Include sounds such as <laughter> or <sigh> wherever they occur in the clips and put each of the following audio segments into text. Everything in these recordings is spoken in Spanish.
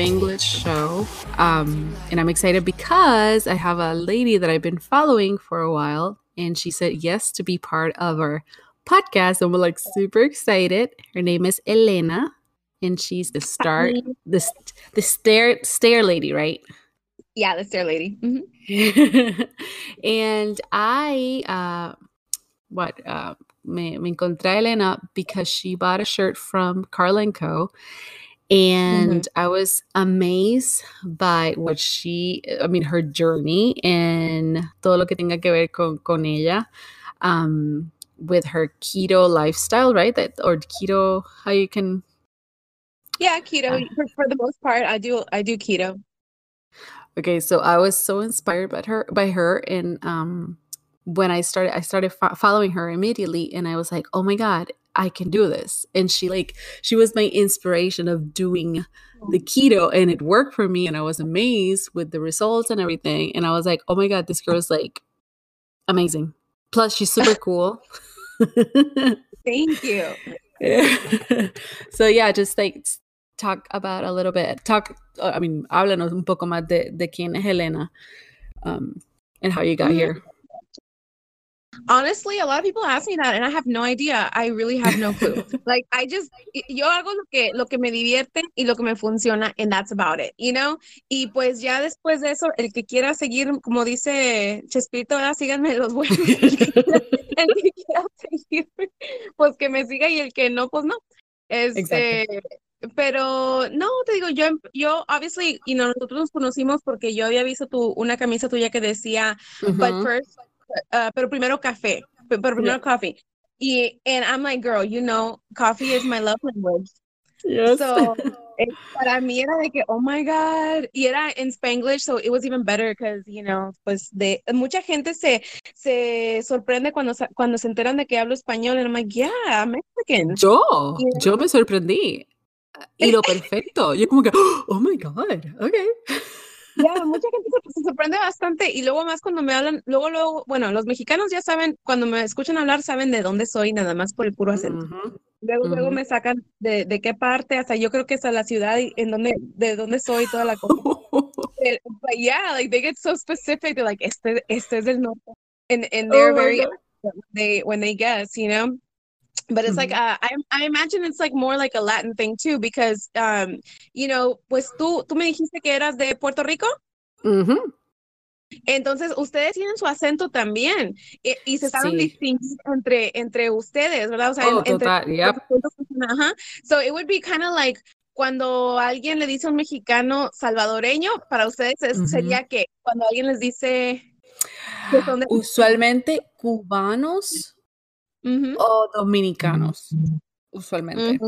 Spanglish show. Um, and I'm excited because I have a lady that I've been following for a while, and she said yes to be part of our podcast. And we're like super excited. Her name is Elena, and she's the star, the the stair stair lady, right? Yeah, the stair lady. Mm-hmm. <laughs> and I, uh, what, uh, me, me encontré Elena because she bought a shirt from Carl & Co. And mm-hmm. I was amazed by what she, I mean, her journey and todo lo que tenga que ver con, con ella. Um, with her keto lifestyle, right? That or keto, how you can. Yeah, keto. Uh, for, for the most part, I do. I do keto. Okay, so I was so inspired by her by her and um when I started I started fo- following her immediately and I was like, "Oh my god, I can do this." And she like she was my inspiration of doing the keto and it worked for me and I was amazed with the results and everything and I was like, "Oh my god, this girl's like amazing." Plus she's super <laughs> cool. Thank you. <laughs> so yeah, just like talk about a little bit. Talk, uh, I mean, háblanos un poco más de, de quién es Helena um, and how you got mm-hmm. here. Honestly, a lot of people ask me that and I have no idea. I really have no clue. <laughs> like I just yo hago lo que lo que me divierte y lo que me funciona and that's about it, you know? Y pues ya después de eso, el que quiera seguir, como dice Chespirito, ¿verdad? síganme los buenos. <laughs> <laughs> el que quiera seguir, pues que me siga y el que no, pues no. Este, pero no, te digo, yo, yo, obviously, you know, nosotros nos conocimos porque yo había visto tu, una camisa tuya que decía, but first, uh, pero primero café, pero primero yeah. coffee. Y, and I'm like, girl, you know, coffee is my love language. Yes. So, para mí era de que, oh my God, y era en Spanglish, so it was even better because, you know, pues de, mucha gente se, se sorprende cuando, cuando se enteran de que hablo español, and I'm like, yeah, I'm Mexican. Yo, yo me sorprendí y lo <laughs> perfecto. Yo como que, oh my God, ok. Ya, mucha gente se, sorprende bastante y luego más cuando me hablan, luego, luego, bueno, los mexicanos ya saben, cuando me escuchan hablar, saben de dónde soy, nada más por el puro acento. Luego, luego me sacan de, de qué parte, hasta yo creo que es a la ciudad en donde, de dónde soy, toda la cosa. <laughs> but yeah, like they get so specific, they're like, este, este es el norte. And, and they're oh very, they, when they guess, you know? But it's like uh, I, I imagine it's like more like a Latin thing too because um you know pues tú tú me dijiste que eras de Puerto Rico entonces ustedes tienen su acento también y, y se saben sí. distinguir entre entre ustedes verdad o sea oh, entre, total, yep. ajá. so it would be kind of like cuando alguien le dice a un mexicano salvadoreño para ustedes es, sería que cuando alguien les dice de... usualmente cubanos O dominicanos, usualmente.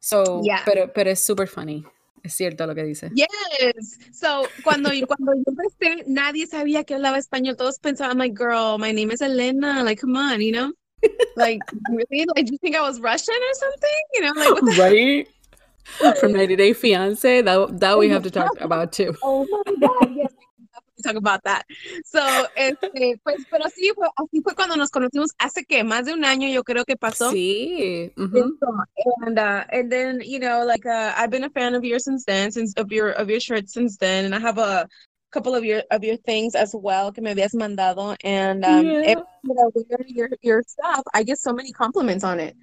So, yeah. pero, pero es super funny. Es cierto lo que dice. Yes. So, cuando, cuando yo empecé, nadie sabía que hablaba español. Todos pensaban, my girl, my name is Elena. Like, come on, you know? like, really? Like, do you think I was Russian or something? You know, like, what the <laughs> right? From 90 Day Fiance, that, that we have to talk about too. <laughs> oh my God, yes talk about that. So, este, pues, pero sí, fue, así fue cuando nos conocimos hace que más de un año, yo creo que pasó. Sí. Mm-hmm. And, uh, and then, you know, like, uh, I've been a fan of yours since then, since of your, of your shirt since then. And I have a couple of your, of your things as well que me habías mandado. And, um, yeah. every, you know, your, your stuff, I get so many compliments on it.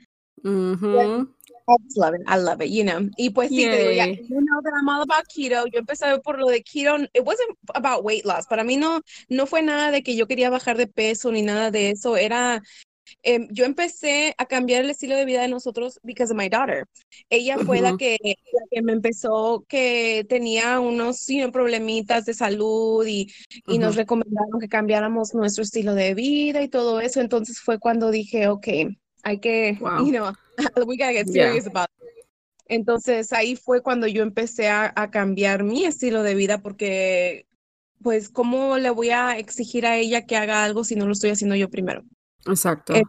Mm-hmm. I just love it. I love it, you know. Y pues sí, te digo, ya, you know that I'm all about keto. Yo empecé por lo de keto. It wasn't about weight loss. Para mí no, no fue nada de que yo quería bajar de peso ni nada de eso. Era, eh, yo empecé a cambiar el estilo de vida de nosotros because of my daughter. Ella fue uh -huh. la, que, la que me empezó, que tenía unos you know, problemitas de salud y, y uh -huh. nos recomendaron que cambiáramos nuestro estilo de vida y todo eso. Entonces fue cuando dije, ok, hay que, wow. you know, we gotta get serious yeah. about it. Entonces ahí fue cuando yo empecé a, a, cambiar mi estilo de vida porque, pues, ¿cómo le voy a exigir a ella que haga algo si no lo estoy haciendo yo primero? Exacto. Eh,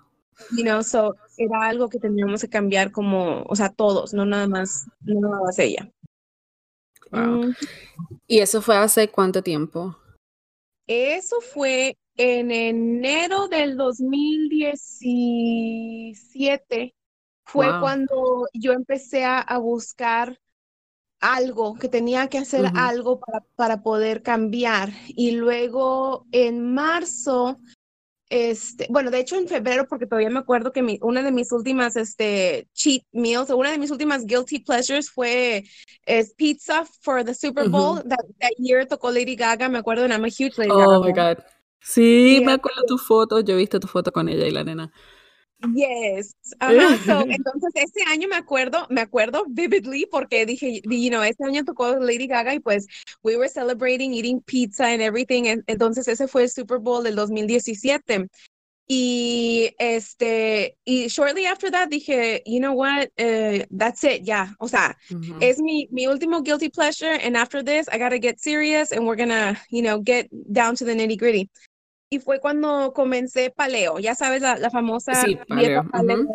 you know, so era algo que teníamos que cambiar como, o sea, todos, no nada más, no nada más ella. Wow. Mm. ¿Y eso fue hace cuánto tiempo? Eso fue en enero del 2017 fue cuando yo empecé a, buscar algo, que tenía que hacer algo para, para poder cambiar. Y luego en marzo este, bueno, de hecho en febrero, porque todavía me acuerdo que mi, una de mis últimas este, cheat meals, o una de mis últimas guilty pleasures fue es pizza for the Super Bowl. that, year tocó Lady Gaga, me acuerdo, and I'm a huge Lady Gaga. Oh my God. Sí, me acuerdo tu foto, yo he visto tu foto con ella y la nena. Yes. <laughs> entonces, ese año me acuerdo, me acuerdo vividly porque dije, you know, ese año tocó Lady Gaga y pues we were celebrating eating pizza and everything. Entonces, ese fue el Super Bowl del 2017. Y este, y shortly after that dije, you know what, uh, that's it, ya. O sea, es mi, mi último guilty pleasure. And after this, I gotta get serious and we're gonna, you know, get down to the nitty gritty y fue cuando comencé paleo, ya sabes, la, famosa dieta paleo.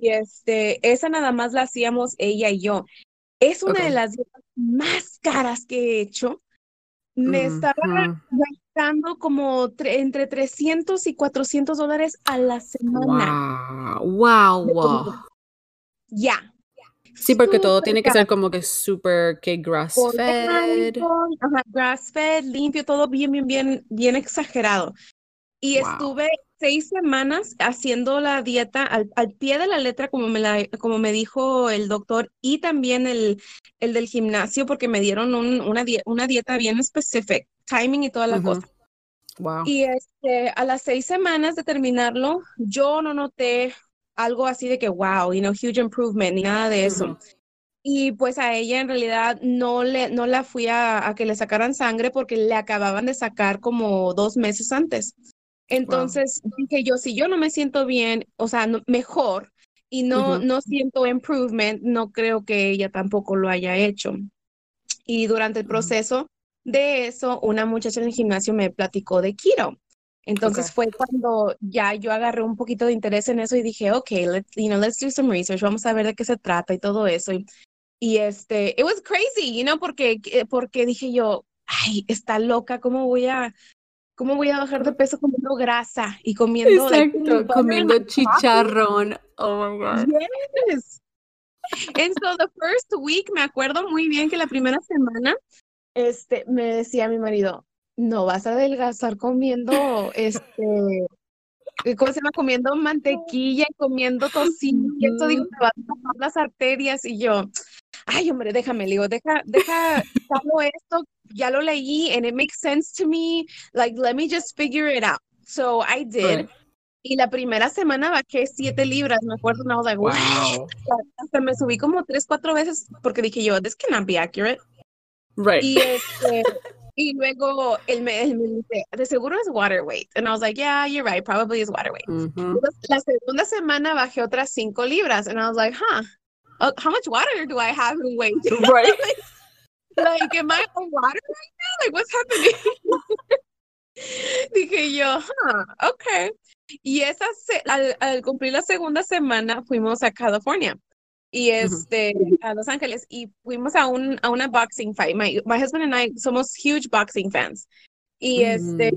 Y este, esa nada más la hacíamos ella y yo. Es una de las dietas más caras que he hecho. Me estaba gastando como entre 300 y 400 dólares a la semana. Wow, wow, Ya. Sí, porque todo tiene que ser como que súper que grass fed. grass fed, limpio, todo bien, bien, bien, bien exagerado. Y estuve seis semanas haciendo la dieta al, pie de la letra, como me, la, como me dijo el doctor, y también el, el del gimnasio, porque me dieron una, una dieta bien específica, timing y toda la cosa. Y este, a las seis semanas de terminarlo, yo no noté algo así de que, wow, you know, huge improvement, ni nada de eso. Y pues a ella en realidad no, le, no la fui a, a, que le sacaran sangre porque le acababan de sacar como dos meses antes. Entonces dije yo, si yo no me siento bien, o sea, mejor y no, no siento improvement, no creo que ella tampoco lo haya hecho. Y durante el proceso de eso, una muchacha en el gimnasio me platicó de keto. Entonces fue cuando ya yo agarré un poquito de interés en eso y dije, ok, let's, you know, let's do some research, vamos a ver de qué se trata y todo eso. Y, y este, it was crazy, you know, porque, eh, porque dije yo, ay, está loca, ¿cómo voy a, ¿Cómo voy a bajar de peso comiendo grasa y comiendo... Exacto, comiendo chicharrón. Oh my God. Yes. And so the first week, me acuerdo muy bien que la primera semana, este, me decía mi marido, no vas a adelgazar comiendo, este, ¿cómo se llama? Comiendo mantequilla y comiendo tocino, y esto digo, te vas a tapar las arterias, y yo, ay, hombre, déjame, le digo, deja, deja, esto, ya lo leí, and it makes sense to me, like, let me just figure it out. So I did. Y la primera semana bajé siete libras, me acuerdo, no, like, wow. <laughs> Hasta me subí como tres, cuatro veces porque dije yo, this cannot be accurate. Right. Y, este, y luego él me, él me, dice, de seguro es water weight. And I was like, yeah, you're right, probably is water weight. La segunda semana bajé otras cinco libras. And I was like, huh, uh, how much water do I have in weight? <laughs> <laughs> Right. like, like, am I on water right now? Like, what's happening? <laughs> Dije yo, huh, okay. Y esa al, al, cumplir la segunda semana fuimos a California y este a Los Ángeles y fuimos a un a una boxing fight. My, my husband and I somos huge boxing fans. Y este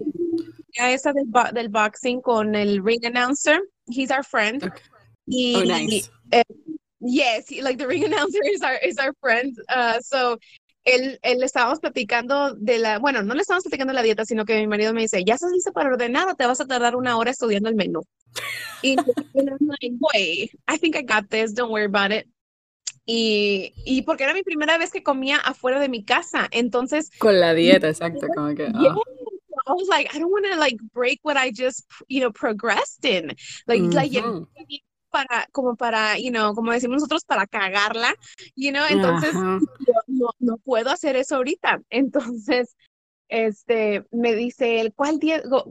ya esa del, del boxing con el ring announcer, he's our friend. Y, oh, nice. Eh, Yes, like the ring <laughs> announcer is our, is our friend. Uh, so, él, él le estábamos platicando de la, bueno, no le estábamos platicando de la dieta, sino que mi marido me dice, ¿ya estás listo para ordenar o te vas a tardar una hora estudiando el menú? <laughs> Y I'm like, boy, I think I got this, don't worry about it. Y, y porque era mi primera vez que comía afuera de mi casa, entonces... Con la dieta, exacto, como que... Oh. I was like, I don't want to like break what I just, you know, progressed in. Like, mm -hmm. like para, como para, you know, como decimos nosotros, para cagarla, you know, entonces <laughs> no, no, puedo hacer eso ahorita. <laughs> Entonces, este, me dice ¿cuál,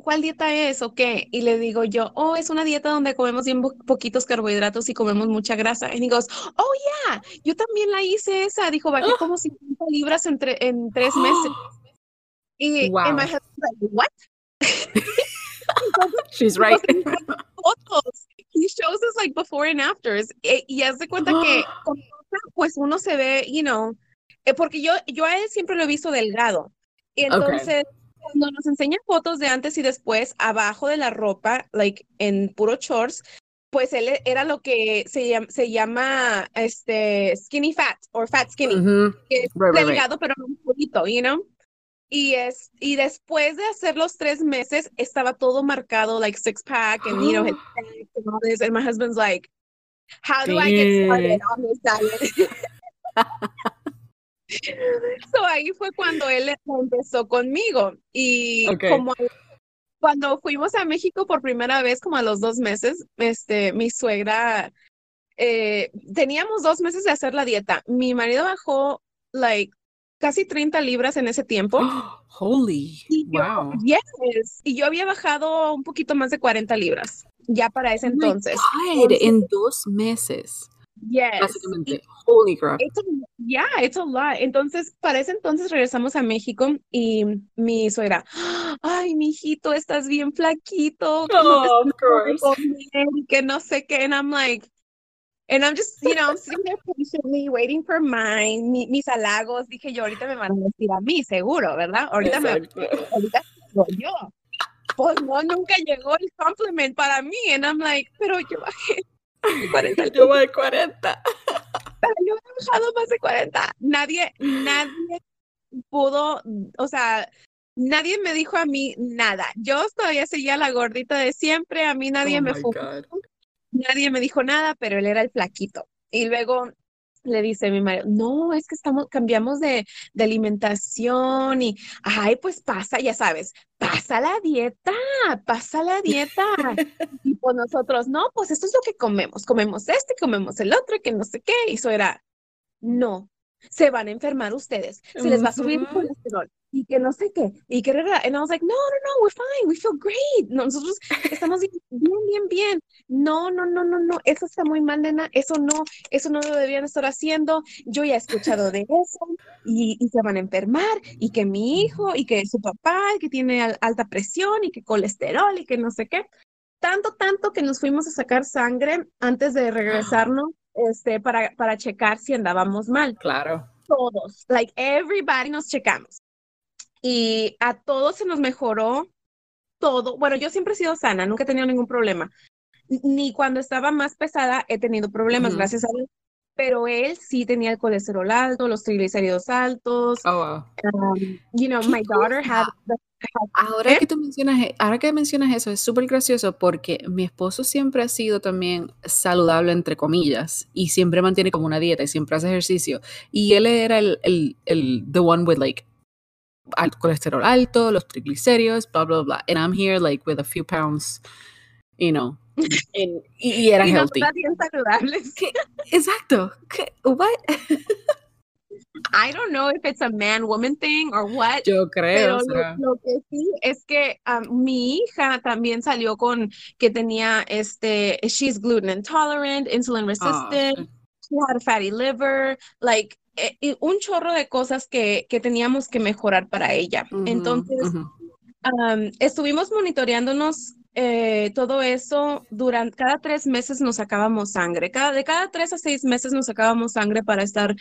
¿cuál dieta es o qué? Y le digo yo, oh, es una dieta donde comemos bien poquitos carbohidratos y comemos mucha grasa. Y digo, oh, yeah, yo también la hice esa. Dijo, bajé como 50 libras en, en tres <gasps> meses. Y, wow. my what? <laughs> She's right. He shows us like before and afters. E, y haz de cuenta que <gasps> pues uno se ve, you know, eh, porque yo, yo a él siempre lo he visto delgado. Y entonces, cuando nos enseñan fotos de antes y después, abajo de la ropa, like en puro shorts, pues él era lo que se llama, se llama este skinny fat o fat skinny, que es Right, right, right. delgado pero no un poquito, you know? Y es y después de hacer los tres meses estaba todo marcado like six pack and you know and all this <gasps> and my husband's like how do I get started on this diet? <laughs> So ahí fue cuando él empezó conmigo y como cuando fuimos a México por primera vez, como a los dos meses, este, mi suegra, eh, teníamos dos meses de hacer la dieta. Mi marido bajó, like, casi 30 libras en ese tiempo. <gasps> Holy. Y yo, Wow. yes, y yo había bajado un poquito más de 40 libras, ya para ese Oh entonces. God, en dos meses. Yes. Básicamente. Holy crap. It's a, yeah, it's a lot. Entonces, para ese entonces regresamos a México y mi suegra, <gasps> ay, mijito, estás bien flaquito, Oh, of course. que no sé qué. And I'm like, and I'm just, you know, I'm sitting there <laughs> patiently waiting for mine, mi- mis halagos. Dije yo, ahorita me van a decir a mí, seguro, ¿verdad? Ahorita me, Exacto. ahorita digo yo. Pues no, nunca llegó el compliment para mí. And I'm like, pero yo bajé <laughs> 40 Yo voy de 40. pero yo he bajado más de 40. Nadie, nadie pudo, o sea, nadie me dijo a mí nada. Yo todavía seguía la gordita de siempre, a mí nadie oh me my fu- God. Nadie me dijo nada, pero él era el flaquito. Y luego le dice mi marido, no, es que estamos, cambiamos de, de alimentación y, ay, pues pasa, ya sabes, pasa la dieta, pasa la dieta. <laughs> Y pues nosotros, no, pues esto es lo que comemos, comemos este, comemos el otro, que no sé qué. Y eso era, no, se van a enfermar ustedes, se les va a subir el colesterol y que no sé qué. Y que, and I was like, no, no, no, we're fine, we feel great. Nosotros <laughs> estamos bien, bien, bien, bien. No, no, no, no, no, eso está muy mal, nena, eso no, eso no lo deberían estar haciendo. Yo ya he escuchado de <laughs> eso y, y se van a enfermar y que mi hijo y que su papá que tiene al- alta presión y que colesterol y que no sé qué. Tanto, tanto que nos fuimos a sacar sangre antes de regresarnos este, para, para checar si andábamos mal. Claro. Todos, like everybody nos checamos. Y a todos se nos mejoró todo. Bueno, yo siempre he sido sana, nunca he tenido ningún problema. Ni cuando estaba más pesada he tenido problemas, Ujú. gracias a Dios. Pero él sí tenía el colesterol alto, los triglicéridos altos. Oh, wow. Um, you know, ¿Qué my daughter had, Ahora ¿Eh? que tú mencionas, e- ahora que mencionas eso, es súper gracioso porque mi esposo siempre ha sido también saludable, entre comillas, y siempre mantiene como una dieta y siempre hace ejercicio. Y él era el, el, el the one with like colesterol alto, los triglicéridos, blah, blah, blah. And I'm here like with a few pounds, you know, and- y, y era <laughs> y healthy. nosotras bien saludables. ¿Qué? Exacto. ¿Qué? What? <laughs> I don't know if it's a man-woman thing or what. Yo creo. Pero lo, que sí es que um, mi hija también salió con que tenía este, she's gluten intolerant, insulin Ah, resistant, she had a fatty liver, like eh, un chorro de cosas que, que teníamos que mejorar para ella. Entonces, um, estuvimos monitoreándonos eh, todo eso durante cada tres meses nos sacábamos sangre. Cada, de cada tres a seis meses nos sacábamos sangre para estar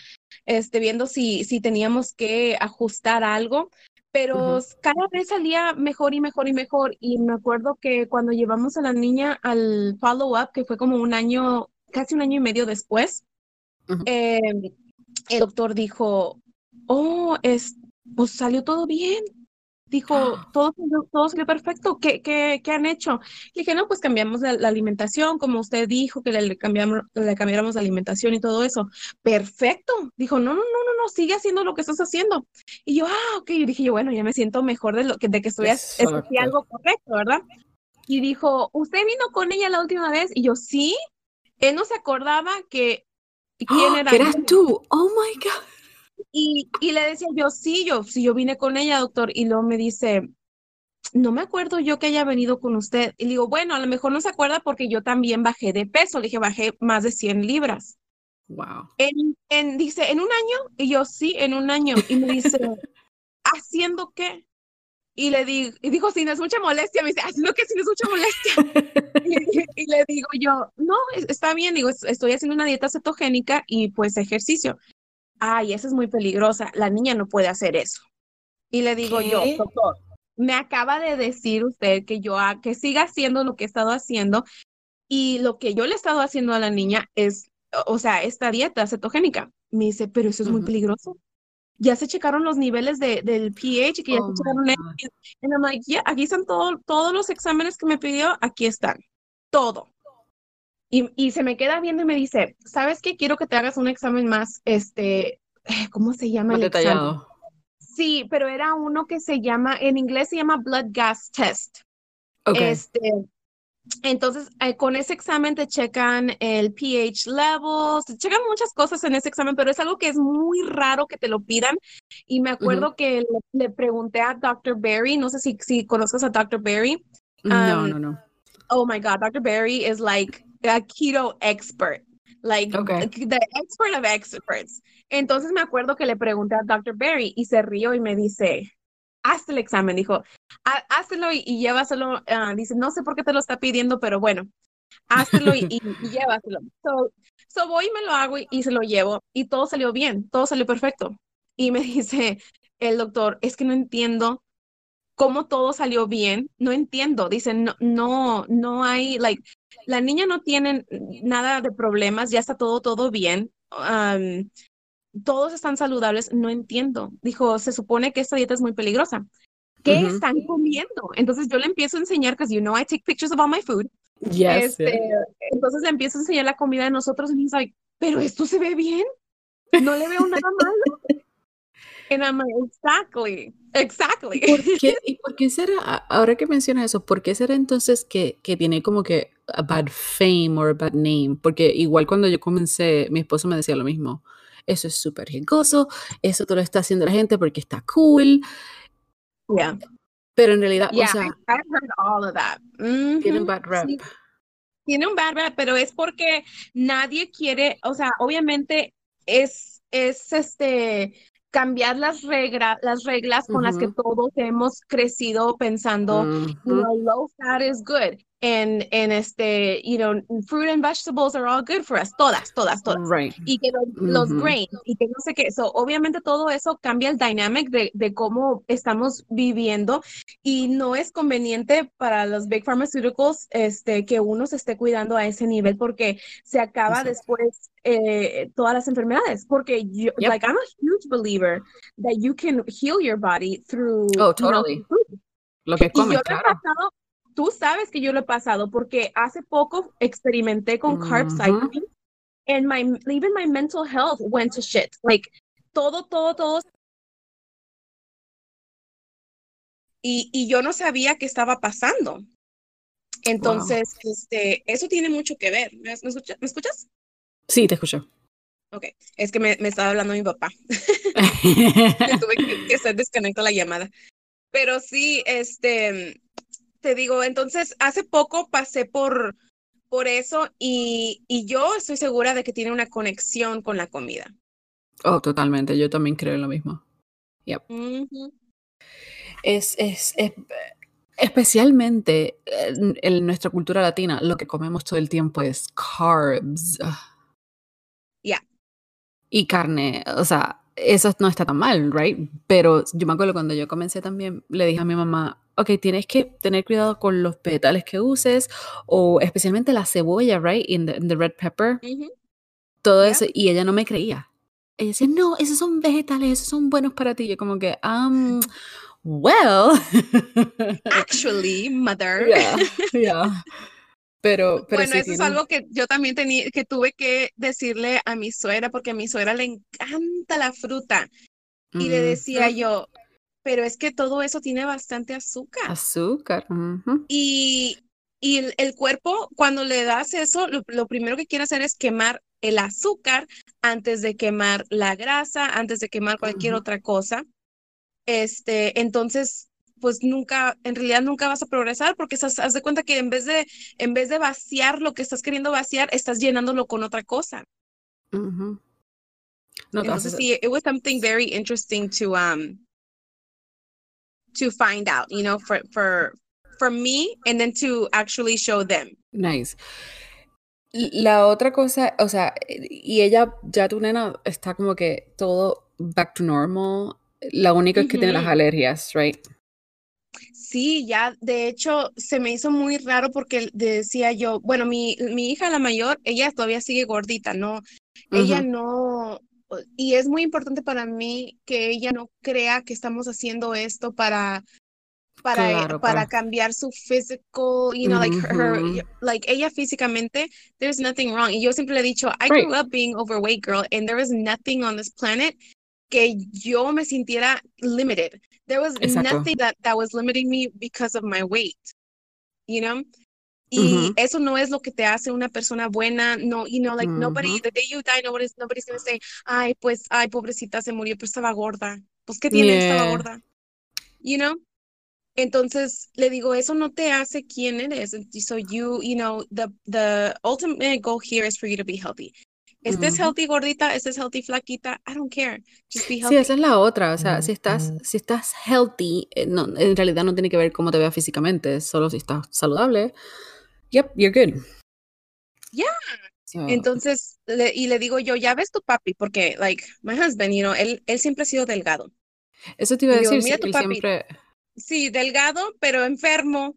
este, viendo si, si teníamos que ajustar algo. Pero cada vez salía mejor y mejor y mejor. Y me acuerdo que cuando llevamos a la niña al follow-up, que fue como un año, casi un año y medio después, eh, el doctor dijo, oh, es, pues salió todo bien. Dijo, <gasps> todo, salió- todo salió perfecto. ¿Qué, qué, qué han hecho? Le dije, no, pues cambiamos la, la alimentación, como usted dijo, que le, cambiamos, le cambiáramos la alimentación y todo eso. Perfecto. Dijo, no, no, no, no, no, sigue haciendo lo que estás haciendo. Y yo, ah, ok. Y dije yo, bueno, ya me siento mejor de lo que, de que estoy, hac- escogí Exacto. algo correcto, ¿verdad? Y dijo, ¿usted vino con ella la última vez? Y yo, sí. Él no se acordaba que quién ¡Ah! era eras tú. Oh my God. Y, y le decía yo, sí, yo, sí, yo vine con ella, doctor. Y luego me dice, no me acuerdo yo que haya venido con usted. Y le digo, bueno, a lo mejor no se acuerda porque yo también bajé de peso. Le dije, bajé más de 100 libras. Wow. En, en, dice, ¿en un año? Y yo, sí, en un año. Y me dice, <laughs> ¿haciendo qué? Y le digo, y dijo, si no es mucha molestia, me dice, haciendo que si no es mucha molestia. <laughs> Y, y le digo yo, no, es- está bien, digo, es- estoy haciendo una dieta cetogénica y pues ejercicio. Ay, esa es muy peligrosa, la niña no puede hacer eso. Y le digo yo, doctor, me acaba de decir usted que yo que siga haciendo lo que he estado haciendo Y lo que yo le he estado haciendo a la niña es, o sea, esta dieta cetogénica. Me dice, pero eso es muy peligroso. Ya se checaron los niveles de, del pH, que ya Oh se my checaron. I'm like, yeah, aquí están todo- todos los exámenes que me pidió, aquí están. Todo. Y, y se me queda viendo y me dice, ¿sabes qué? Quiero que te hagas un examen más, este, <sighs> ¿cómo se llama el examen? detallado. Sí, pero era uno que se llama, en inglés se llama blood gas test. Ok. Este, entonces, eh, con ese examen te checan el pH levels, te checan muchas cosas en ese examen, pero es algo que es muy raro que te lo pidan. Y me acuerdo que le, le pregunté a Dr. Berry, no sé si, si conozcas a Dr. Berry. no, um, no, no. Oh my God, Dr. Berry is like a keto expert, like Okay. the expert of experts. Entonces me acuerdo que le pregunté a Dr. Berry y se rió y me dice, hazte el examen, dijo, "Há- háztelo y, y llévaselo. ah, dice, no sé por qué te lo está pidiendo, pero bueno, háztelo y, y, llévaselo. So, so voy y me lo hago y, se lo llevo y todo salió bien, todo salió perfecto. Y me <laughs> dice el doctor, es que no entiendo cómo todo salió bien, no entiendo. Dice, no, no, no hay, like, la niña no tiene nada de problemas, ya está todo, todo bien. Todos están saludables, no entiendo. Dijo, se supone que esta dieta es muy peligrosa. ¿Qué Ujú. están comiendo? Entonces yo le empiezo a enseñar, because you know I take pictures of all my food. Yes, Este, yeah. Entonces le empiezo a enseñar la comida de nosotros y he's like, pero esto se ve bien. No le veo nada malo. And I'm like, exactly, exactly. ¿Por qué, ¿Y por qué será, ahora que mencionas eso, por qué será entonces que, que tiene como que a bad fame or a bad name? Porque igual cuando yo comencé, mi esposo me decía lo mismo. Eso es súper riesgoso, eso te lo está haciendo la gente porque está cool, Yeah, pero en realidad, yeah, o sea, I've heard all of that. tiene un bad rap. sí. tiene un bad rap, pero es porque nadie quiere, o sea, obviamente es, es este cambiar las reglas, las reglas con las que todos hemos crecido pensando, you Ujú. know, low fat is good. And, and este, you know, fruit and vegetables are all good for us. Todas, todas, todas. Right. Y que los, los Ujú. grains y que no sé qué. So, obviamente todo eso cambia el dynamic de, de cómo estamos viviendo y no es conveniente para los big pharmaceuticals este, que uno se esté cuidando a ese nivel porque se acaba Exacto. después eh, todas las enfermedades. Porque yo, Yep. like, I'm a huge believer that you can heal your body through, Oh, you know, totally. Lo que comes, claro. Tú sabes que yo lo he pasado porque hace poco experimenté con carb cycling and my even my mental health went to shit. Like todo, todo, todo. Y, y yo no sabía qué estaba pasando. Entonces, este, eso tiene mucho que ver. ¿Me, me escucha- ¿me escuchas? Sí, te escucho. Ok, es que me, me estaba hablando mi papá. <laughs> <laughs> Tuve que, que hacer desconecto la llamada. Pero sí, este, te digo, entonces hace poco pasé por, por eso y, y yo estoy segura de que tiene una conexión con la comida. oh, totalmente. Yo también creo lo mismo. Es, es, es- especialmente en, en nuestra cultura latina, lo que comemos todo el tiempo es carbs. Yeah. Y carne, o sea, eso no está tan mal, right? Pero yo me acuerdo cuando yo comencé también, le dije a mi mamá, ok, tienes que tener cuidado con los vegetales que uses, o especialmente la cebolla, right? In the, in the red pepper, Ujú. todo Yeah. eso, y ella no me creía. Ella decía, no, esos son vegetales, esos son buenos para ti. Yo como que, um, well. <laughs> Actually, mother. <laughs> Yeah, yeah. Pero, pero Bueno, sí eso es algo que yo también tenía, que tuve que decirle a mi suegra, porque a mi suegra le encanta la fruta. Y le decía yo, pero es que todo eso tiene bastante azúcar. Azúcar. Y, y el, el cuerpo, cuando le das eso, lo, lo primero que quiere hacer es quemar el azúcar antes de quemar la grasa, antes de quemar cualquier otra cosa. Este, entonces, pues nunca, en realidad nunca vas a progresar porque estás, haz de cuenta que en vez de, en vez de vaciar lo que estás queriendo vaciar, estás llenándolo con otra cosa. No Entonces, sí, it was something very interesting to, um, to find out, you know, for, for, for me and then to actually show them. Nice. La otra cosa, o sea, y ella, ya tu nena está como que todo back to normal. La única es que tiene las alergias, right? Sí, ya, de hecho, se me hizo muy raro porque decía yo, bueno, mi, mi hija, la mayor, ella todavía sigue gordita, ¿no? Ella no, y es muy importante para mí que ella no crea que estamos haciendo esto para para, Claro, para para cambiar su physical, you know, like her, like ella físicamente, there's nothing wrong. Y yo siempre le he dicho, I Right. grew up being overweight, girl, and there was nothing on this planet que yo me sintiera limited. There was Exacto. nothing that, that was limiting me because of my weight, you know? Y Ujú. eso no es lo que te hace una persona buena, no, you know, like nobody, Ujú. the day you die, nobody's, nobody's gonna say, ay, pues, ay, pobrecita, se murió, pero estaba gorda. Pues, ¿qué tiene? Estaba Yeah. gorda, you know? Entonces le digo, eso no te hace quién eres. So you, you know, the the ultimate goal here is for you to be healthy. Estés Ujú. healthy gordita, estés healthy flaquita, I don't care. Just be Sí, healthy. esa es la otra. O sea, si estás, si estás healthy, eh, no, en realidad no tiene que ver cómo te veas físicamente, solo si estás saludable. Yep, you're good. Yeah. So, Entonces, le- y le digo yo, ya ves tu papi, porque, like, my husband, you know, él, él siempre ha sido delgado. eso te iba a digo, decir, mira tu papi, siempre. sí, delgado, pero enfermo.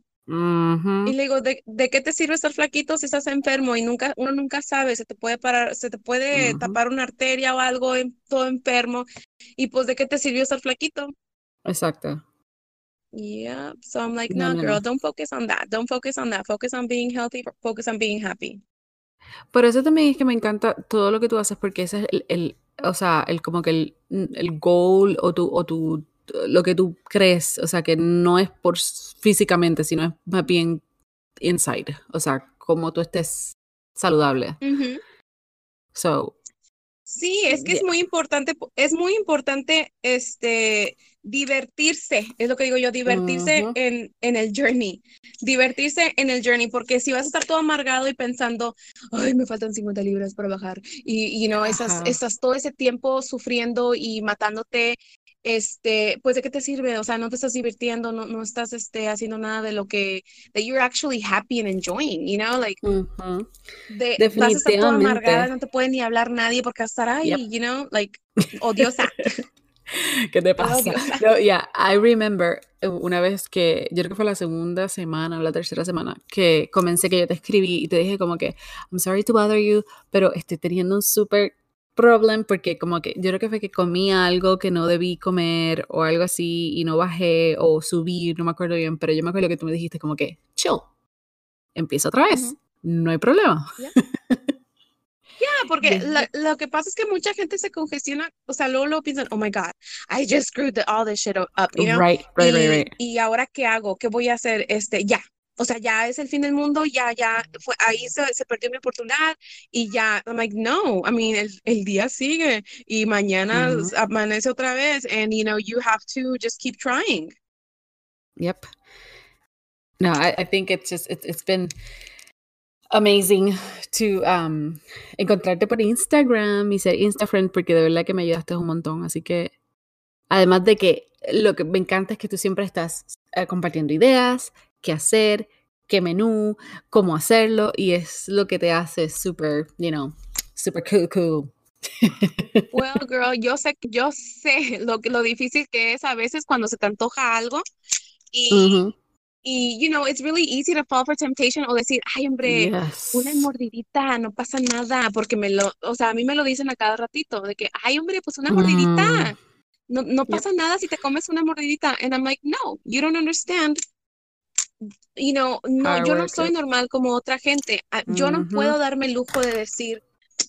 Y le digo, ¿de, de qué te sirve estar flaquito si estás enfermo? Y nunca, uno nunca sabe, se te puede parar, se te puede tapar una arteria o algo, en- todo enfermo. Y pues, ¿de qué te sirvió estar flaquito? Exacto. Yeah. So I'm like, No, no, no, girl, no. don't focus on that. Don't focus on that. Focus on being healthy. Focus on being happy. Por eso también es que me encanta todo lo que tú haces, porque ese es el, el- o sea, el como que el, el goal o tu, o tu, lo que tú crees, o sea, que no es por físicamente, sino es más bien inside, o sea, como tú estés saludable. Ujú. So, Sí, es que es muy importante, po- es muy importante este divertirse, es lo que digo yo, divertirse en, en el journey, divertirse en el journey, porque si vas a estar todo amargado y pensando, ay, me faltan 50 libras para bajar, y, y no, estás, Ajá. estás todo ese tiempo sufriendo y matándote, este, pues ¿de qué te sirve? O sea, no te estás divirtiendo, no, no estás este, haciendo nada de lo que, that you're actually happy and enjoying, you know, like, Ujú. de, vas a estar toda amargada, Definitivamente. no te puede ni hablar nadie porque vas a estar Yep. ahí, you know, like, <laughs> odiosa, ¿Qué te pasa? No, yeah, I remember eh, una vez que, yo creo que fue la segunda semana o la tercera semana, que comencé que yo te escribí y te dije como que, I'm sorry to bother you, pero estoy teniendo un súper problem porque como que yo creo que fue que comí algo que no debí comer o algo así y no bajé o subí, no me acuerdo bien, pero yo me acuerdo que tú me dijiste como que, chill, empieza otra vez, no hay problema. Yeah. <laughs> Yeah, porque Yeah. lo, lo que pasa es que mucha gente se congestiona, o sea, luego, luego piensan, oh my God, I just screwed all this shit up, you know, Right, right, right, right. y ahora qué hago, qué voy a hacer, este, ya, o sea, ya es el fin del mundo, ya, ya, fue, ahí se, se perdió mi oportunidad y ya, I'm like, no, I mean, el, el día sigue y mañana Ujú. amanece otra vez, and you know, you have to just keep trying. Yep. No, I, I think it's just it's it's been amazing to um encontrarte por Instagram y ser Insta friend porque de verdad que me ayudaste un montón. Así que además de que lo que me encanta es que tú siempre estás eh, compartiendo ideas, qué hacer, qué menú, cómo hacerlo y es lo que te hace súper, you know, super cool cool. <laughs> Well, girl, yo sé, yo sé lo lo difícil que es a veces cuando se te antoja algo y, y you know, it's really easy to fall for temptation o decir, ay, hombre, una mordidita, no pasa nada, porque me lo, o sea, a mí me lo dicen a cada ratito, de que, ay, hombre, pues una mordidita, Mm, no, no yep. pasa nada si te comes una mordidita. And I'm like, no, you don't understand. You know, no, yo no soy it. normal como otra gente. Ah, Yo no puedo darme el lujo de decir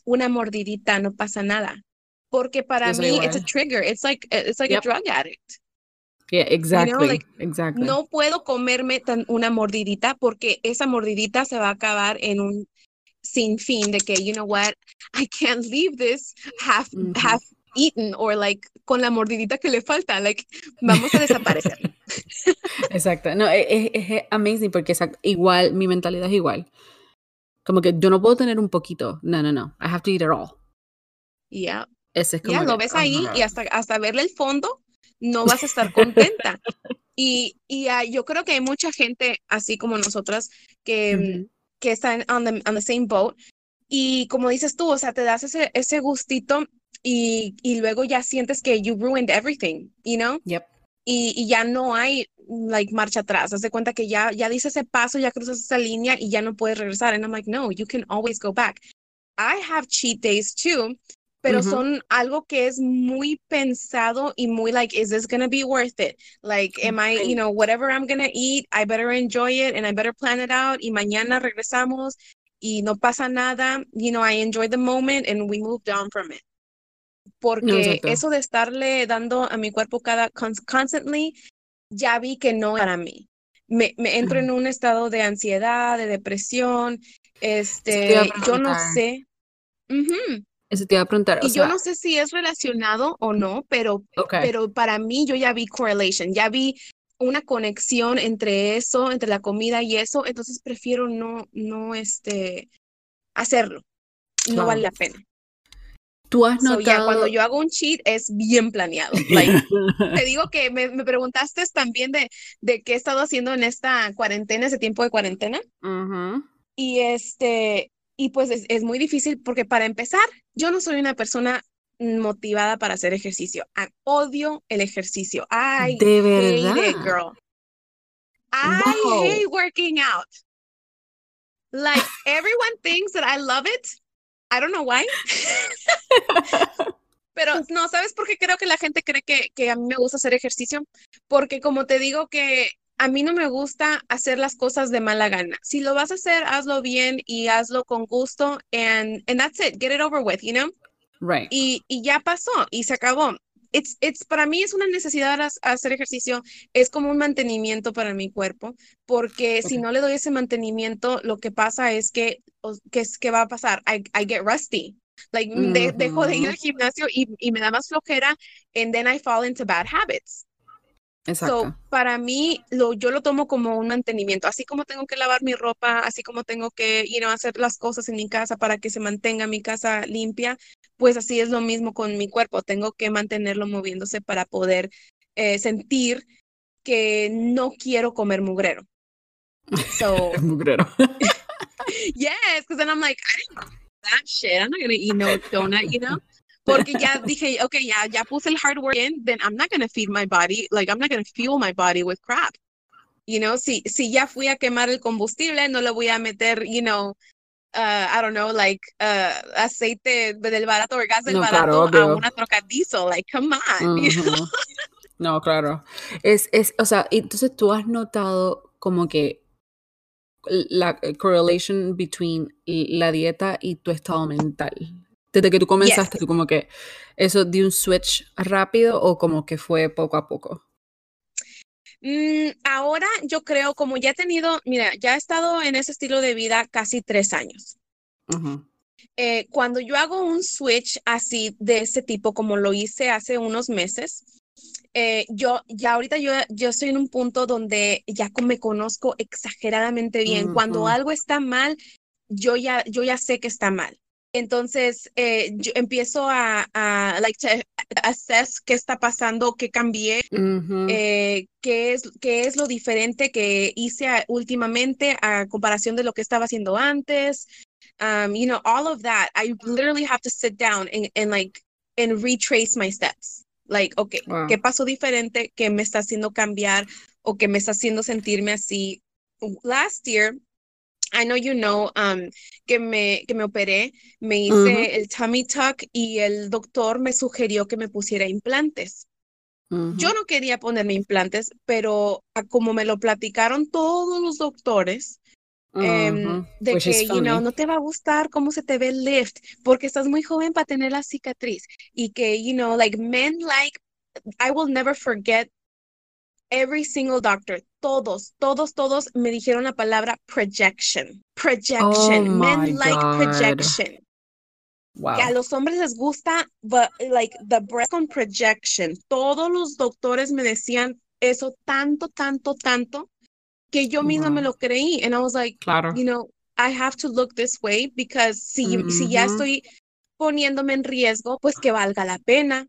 una mordidita, no pasa nada. Porque para Yo mí it's a trigger. It's like it's like a drug addict. Yeah, You know, exactly. like Exactly. no puedo comerme tan una mordidita porque esa mordidita se va a acabar en un sin fin de que, you know what, I can't leave this half half eaten or like con la mordidita que le falta, like <laughs> vamos a desaparecer. Exacto. No, e- e- es, es amazing porque exact- igual, mi mentalidad es igual. Como que yo no puedo tener un poquito. No, no, no. I have to eat it all. Yeah. Ese es Ya como lo que, ves oh ahí y hasta, hasta verle el fondo no vas a estar contenta. <laughs> Y, y ah, yo creo que hay mucha gente así como nosotras que, mm, Ujú. que están on the, on the same boat. Y como dices tú, o sea, te das ese, ese gustito y, y luego ya sientes que you ruined everything, you know? Yep. y, ya no hay like marcha atrás. Haz de cuenta que ya, ya dices ese paso, ya cruzas esa línea y ya no puedes regresar. And I'm like, no, you can always go back. I have cheat days too, pero son algo que es muy pensado y muy like, is this gonna be worth it? Like, am I, you know, whatever I'm gonna eat, I better enjoy it and I better plan it out. Y mañana regresamos y no pasa nada. You know, I enjoy the moment and we moved on from it. Porque eso de estarle dando a mi cuerpo cada constantly, ya vi que no para mí. Me, me entro en un estado de ansiedad, de depresión. Este, yo no sé. Eso te iba a preguntar. y yo no sé si es relacionado o no, pero, pero para mí yo ya vi correlation, ya vi una conexión entre eso, entre la comida y eso, entonces prefiero no, no, este, hacerlo. No vale la pena. Tú has notado. cuando yo hago un cheat es bien planeado. <laughs> te digo que me, me, preguntaste también de, de qué he estado haciendo en esta cuarentena, ese tiempo de cuarentena. Y este, y pues es, es, muy difícil porque para empezar, yo no soy una persona motivada para hacer ejercicio. odio el ejercicio. I de verdad. hate it, girl. I hate working out. Like everyone thinks that I love it. I don't know why. <laughs> Pero no, ¿sabes por qué creo que la gente cree que, que a mí me gusta hacer ejercicio? Porque como te digo que a mí no me gusta hacer las cosas de mala gana. Si lo vas a hacer, hazlo bien y hazlo con gusto and, and that's it. Get it over with, you know? Right. Y, y ya pasó y se acabó. It's, it's, para mí es una necesidad hacer ejercicio, es como un mantenimiento para mi cuerpo, porque si no le doy ese mantenimiento, lo que pasa es que, ¿qué, qué va a pasar? I, I get rusty. Like, dejo de ir al gimnasio y, y, me da más flojera, and then I fall into bad habits. Exacto. So, para mí, lo, yo lo tomo como un mantenimiento. Así como tengo que lavar mi ropa, así como tengo que ir a hacer las cosas en mi casa para que se mantenga mi casa limpia, pues así es lo mismo con mi cuerpo. Tengo que mantenerlo moviéndose para poder eh, sentir que no quiero comer mugrero. So, <laughs> mugrero. <laughs> yes, because then I'm like, I didn't that shit. I'm not going to eat no donut, you know? porque ya dije, ok, ya, ya puse el hard work in, then I'm not going to feed my body, like I'm not going to fuel my body with crap. You know, si, si ya fui a quemar el combustible, no le voy a meter, you know, uh, I don't know, like uh, aceite del barato o gas del no, barato claro, a una troca diesel, like, come on. Uh -huh. you know? <laughs> No, claro. Es, es, o sea, entonces tú has notado como que la correlation between la dieta y tu estado mental desde que tú comenzaste, tú como que eso dio un switch rápido o como que fue poco a poco? Mm, ahora yo creo, como ya he tenido, mira, ya he estado en ese estilo de vida casi tres años. Eh, cuando yo hago un switch así de ese tipo, como lo hice hace unos meses, eh, yo ya ahorita yo, yo estoy en un punto donde ya me conozco exageradamente bien. Cuando algo está mal, yo ya, yo ya sé que está mal. Entonces, eh, yo empiezo a, a like, to assess qué está pasando, qué cambié, eh, qué, es, qué es lo diferente que hice últimamente a comparación de lo que estaba haciendo antes. Um, you know, all of that. I literally have to sit down and, and like, and retrace my steps. Like, okay, ¿qué pasó diferente que me está haciendo cambiar o que me está haciendo sentirme así? Last year, I know you know um, que, me, que me operé, me hice el tummy tuck y el doctor me sugirió que me pusiera implantes. Yo no quería ponerme implantes, pero como me lo platicaron todos los doctores, em, de que, you know, no te va a gustar cómo se te ve el lift, porque estás muy joven para tener la cicatriz. Y que, you know, like men like, I will never forget every single doctor, todos, todos, todos me dijeron la palabra projection. Projection. Oh Men like projection. Wow. Que a los hombres les gusta, but like the breast on projection. Todos los doctores me decían eso tanto, tanto, tanto, que yo misma me lo creí. And I was like, claro. you know, I have to look this way because si, si ya estoy poniéndome en riesgo, pues que valga la pena.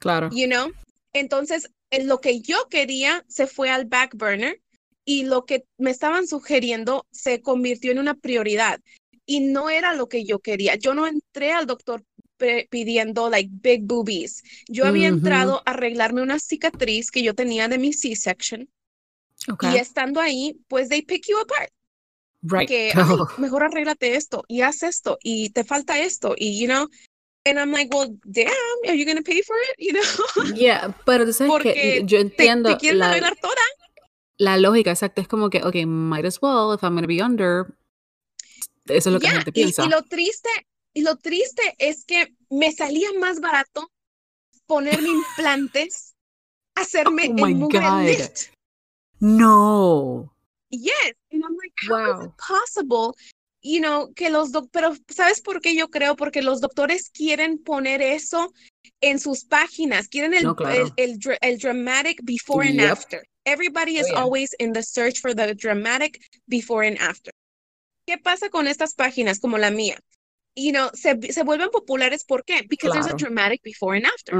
Claro. You know? Entonces, en lo que yo quería se fue al back burner y lo que me estaban sugiriendo se convirtió en una prioridad y no era lo que yo quería. Yo no entré al doctor pidiendo like big boobies. Yo había entrado a arreglarme una cicatriz que yo tenía de mi C-section. Y estando ahí, pues they pick you apart. Right. Que <laughs> mejor arréglate esto y haz esto y te falta esto y you know And I'm like, well, damn, are you going to pay for it? You know? <laughs> Yeah, pero tú sabes que yo entiendo. Te, te la, arreglar toda. La lógica, exacto, es como que, ok, might as well, if I'm going to be under. Eso es lo que la gente piensa. Y, y, lo triste, y lo triste es que me salía más barato ponerme implantes, <laughs> hacerme oh el mugre lift. No. Yes. And I'm like, how wow. is it possible you know, que los pero ¿sabes por qué yo creo? Porque los doctores quieren poner eso en sus páginas, quieren el, el, el, dramatic before and after. Everybody is oh, always in the search for the dramatic before and after. ¿Qué pasa con estas páginas como la mía? You know, se, se vuelven populares, ¿por qué? Because there's a dramatic before and after.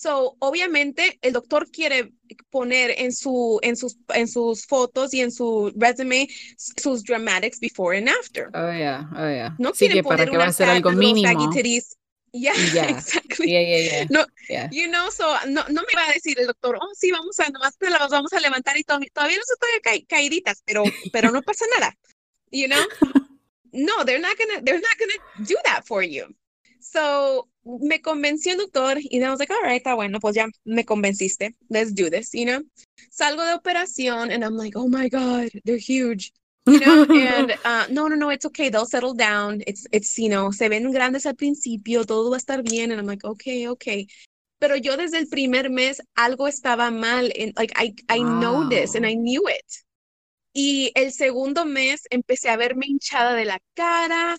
So, obviamente, el doctor quiere poner en, su, en, sus, en sus fotos y en su resume sus dramatics before and after. Oh, yeah, oh, yeah. No sí, que para que va a ser algo mínimo. Yeah, yeah, <laughs> exactly. Yeah, yeah, yeah. No, yeah. you know, so no, no me va a decir el doctor, oh, sí, vamos a, nomás te las vamos a levantar y to todavía no se ca caíditas, pero, <laughs> pero no pasa nada. You know? <laughs> no, they're not gonna, they're not gonna do that for you. So, me convenció el doctor y I was like, all right, está bueno, pues ya me convenciste. Let's do this, you know? Salgo de operación and I'm like, oh my God, they're huge. You know, <laughs> and uh, no, no, no, it's okay, they'll settle down. It's, it's, you know, se ven grandes al principio, todo va a estar bien. And I'm like, okay, okay. Pero yo desde el primer mes algo estaba mal. And, like, I, I wow. know this and I knew it. Y el segundo mes empecé a verme hinchada de la cara,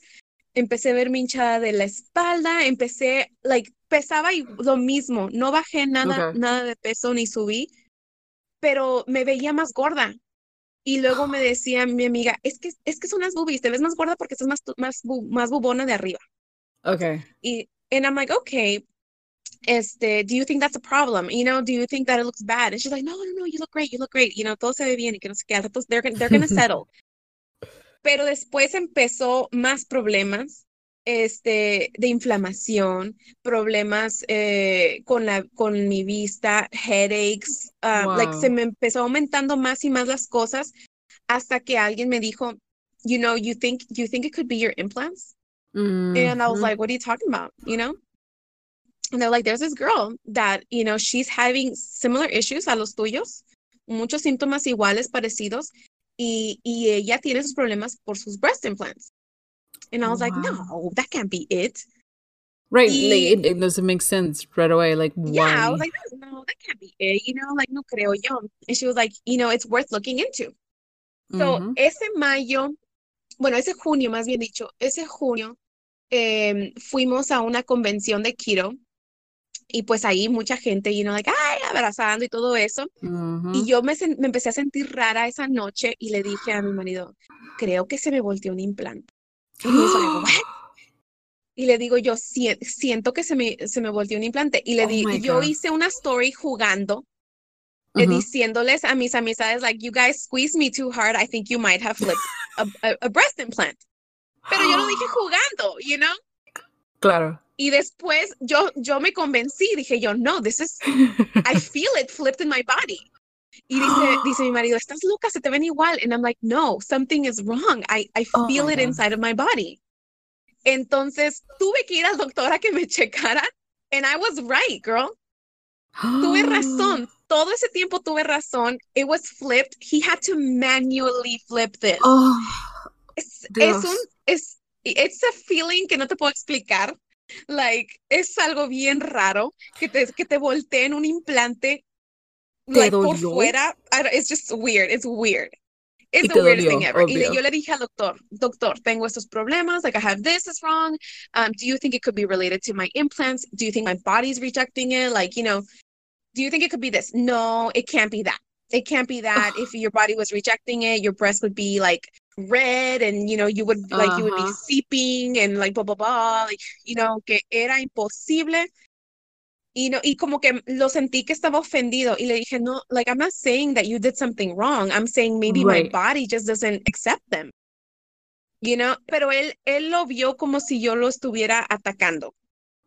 empecé a verme hinchada de la espalda, empecé, like, pesaba y lo mismo, no bajé nada, nada de peso ni subí, pero me veía más gorda. Y luego me decía mi amiga, es que, es que son las boobies, te ves más gorda porque estás más, más, más bubona de arriba. Okay. Y, and I'm like, okay, este, do you think that's a problem? You know, do you think that it looks bad? And she's like, no, no, no, you look great, you look great. You know, todo se ve bien y que no sé qué. They're, they're going <laughs> to settle. Pero después empezó más problemas este, de inflamación, problemas eh, con, la, con mi vista, headaches, uh, like se me empezó aumentando más y más las cosas hasta que alguien me dijo, you know, you think, you think it could be your implants? And I was like, what are you talking about? You know? And they're like, there's this girl that, you know, she's having similar issues a los tuyos, muchos síntomas iguales, parecidos, y, y ella tiene sus problemas por sus breast implants. And I was wow. like, no, that can't be it. Right. Y, like, it, it, doesn't make sense right away. Like, why? Yeah, I was like, no, that can't be it. You know, like, no creo yo. And she was like, you know, it's worth looking into. So, -hmm. ese mayo, bueno, ese junio, más bien dicho, ese junio, eh, fuimos a una convención de keto y pues ahí mucha gente, y no like, ay, abrazando y todo eso. Y yo me, me, empecé a sentir rara esa noche y le dije a mi marido, creo que se me volteó un implante. Y, <gasps> y le digo yo, siento que se me, se me volteó un implante. Y le oh yo hice una story jugando, eh, diciéndoles a mis amistades, like, you guys squeeze me too hard, I think you might have flipped a, a, a breast implant. Pero yo lo dije <gasps> jugando, you know? Claro. Y después yo, yo me convencí, dije yo, no, this is, I <laughs> feel it flipped in my body. Y dice, <gasps> dice mi marido, estás loca, se te ven igual. And I'm like, no, something is wrong. I, I oh feel it inside of my body. Entonces tuve que ir al doctor a que me <laughs> checara. And I was right, girl. tuve <gasps> razón. Todo ese tiempo tuve razón. It was flipped. He had to manually flip this. Oh, es, es un, es, it's a feeling que no te puedo explicar. Like, es algo bien raro que te, que te volteen un implante like, por fuera. it's just weird. It's weird. It's the weirdest dolió, thing ever. Obvio. Y yo le dije al doctor, doctor, tengo estos problemas, like I have this is wrong. Um, do you think it could be related to my implants? Do you think my body's rejecting it? Like, you know, do you think it could be this? No, it can't be that. It can't be that. if your body was rejecting it, your breast would be like red and you know you would like uh -huh. you would be seeping and like blah blah blah like, you know que era imposible y no y como que lo sentí que estaba ofendido y le dije no like I'm not saying that you did something wrong I'm saying maybe right. my body just doesn't accept them you know, pero él, él lo vio como si yo lo estuviera atacando.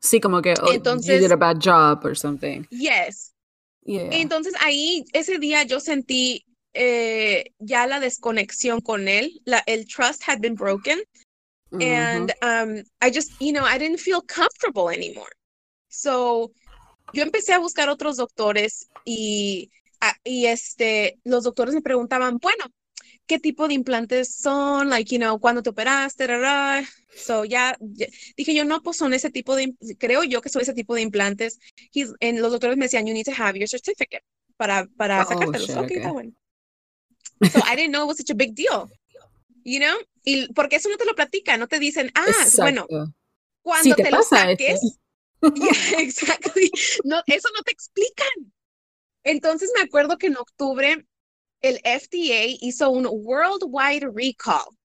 Sí, como que oh, Entonces- you did a bad job or something. Yes. Yeah. Entonces ahí, ese día yo sentí eh, ya la desconexión con él, la, el trust had been broken. And um, I just, you know, I didn't feel comfortable anymore. So, yo empecé a buscar otros doctores y, a- y este, los doctores me preguntaban, bueno, ¿qué tipo de implantes son? Like, you know, ¿cuándo te operaste? Ra, ra. So, ya, ya- dije yo, no, pues son ese tipo de, creo yo que son ese tipo de implantes. He's, en los doctores me decían, you need to have your certificate para, para Oh, sacártelos. shit, okay. está bueno. So, I didn't know it was such a big deal. You know? Y porque eso no te lo platican, no te dicen, ah, bueno, Exacto. cuando Sí, te te, lo pasa saques, <laughs> <laughs> Yeah, exactly. No, eso no te explican. Entonces me acuerdo que en octubre el FDA hizo un worldwide recall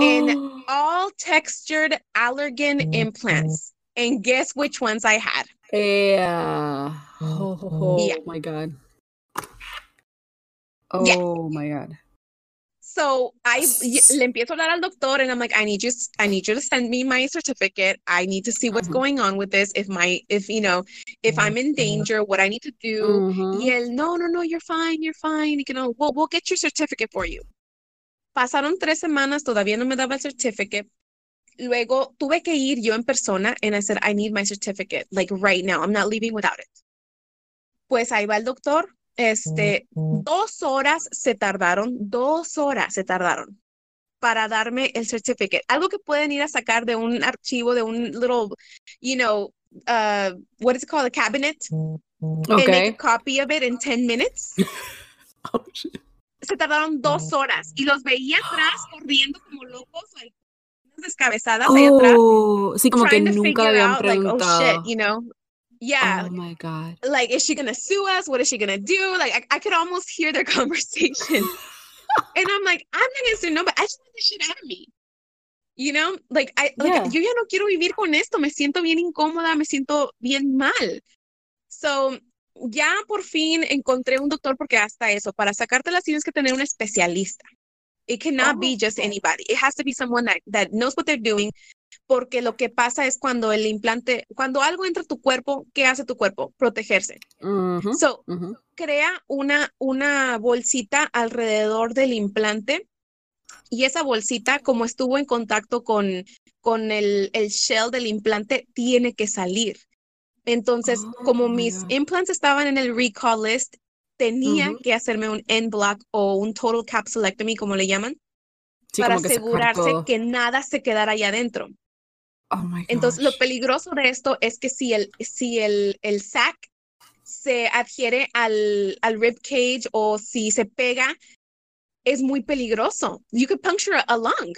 in <gasps> all textured allergen implants. And guess which ones I had? Yeah. Oh, oh, Yeah. my god. Yeah. Oh my god. So I le empiezo a hablar al doctor and I'm like, I need you, I need you to send me my certificate. I need to see what's going on with this. If my, if you know, if I'm in danger, what I need to do. Mhm. Y él, no, no, no, you're fine, you're fine. You know, we'll, we'll get your certificate for you. Pasaron tres semanas, todavía no me daba el certificate. Luego tuve que ir yo en persona and I said, I need my certificate, like right now. I'm not leaving without it. Pues ahí va el doctor. Este, dos horas se tardaron, dos horas se tardaron para darme el certificate. Algo que pueden ir a sacar de un archivo, de un little, you know, uh, what is it called, a cabinet, and make Okay. a copy of it in 10 minutes. <laughs> Oh, shit. Se tardaron dos horas y los veía atrás corriendo como locos, like, descabezadas ahí atrás. Oh, sí, como que nunca habían out, like, oh preguntado. shit, you know? Yeah. Oh my god. like, is she gonna sue us? What is she gonna do? Like, I, I could almost hear their <laughs> conversation. and I'm like, I'm not gonna sue nobody. I just want this shit out of me. You know, like I like Yeah. yo ya no quiero vivir con esto. Me siento bien incómoda, me siento bien mal. So, ya por fin encontré un doctor porque hasta eso, para sacártelas tienes que tener un especialista. It cannot be just Oh. anybody. It has to be someone that, that knows what they're doing. Porque lo que pasa es cuando el implante, cuando algo entra a tu cuerpo, ¿qué hace tu cuerpo? Protegerse. Mhm. So, Mhm. crea una, una bolsita alrededor del implante y esa bolsita, como estuvo en contacto con, con el, el shell del implante, tiene que salir. Entonces, Oh como my mis God. implants estaban en el recall list, tenía Ujú. que hacerme un end block o un total capsulectomy, como le llaman, Sí, para que asegurarse todo. que nada se quedara allá adentro. Oh my Entonces, lo peligroso de esto es que si el, si el, el sac se adhiere al, al rib cage o si se pega, es muy peligroso. You could puncture a, lung.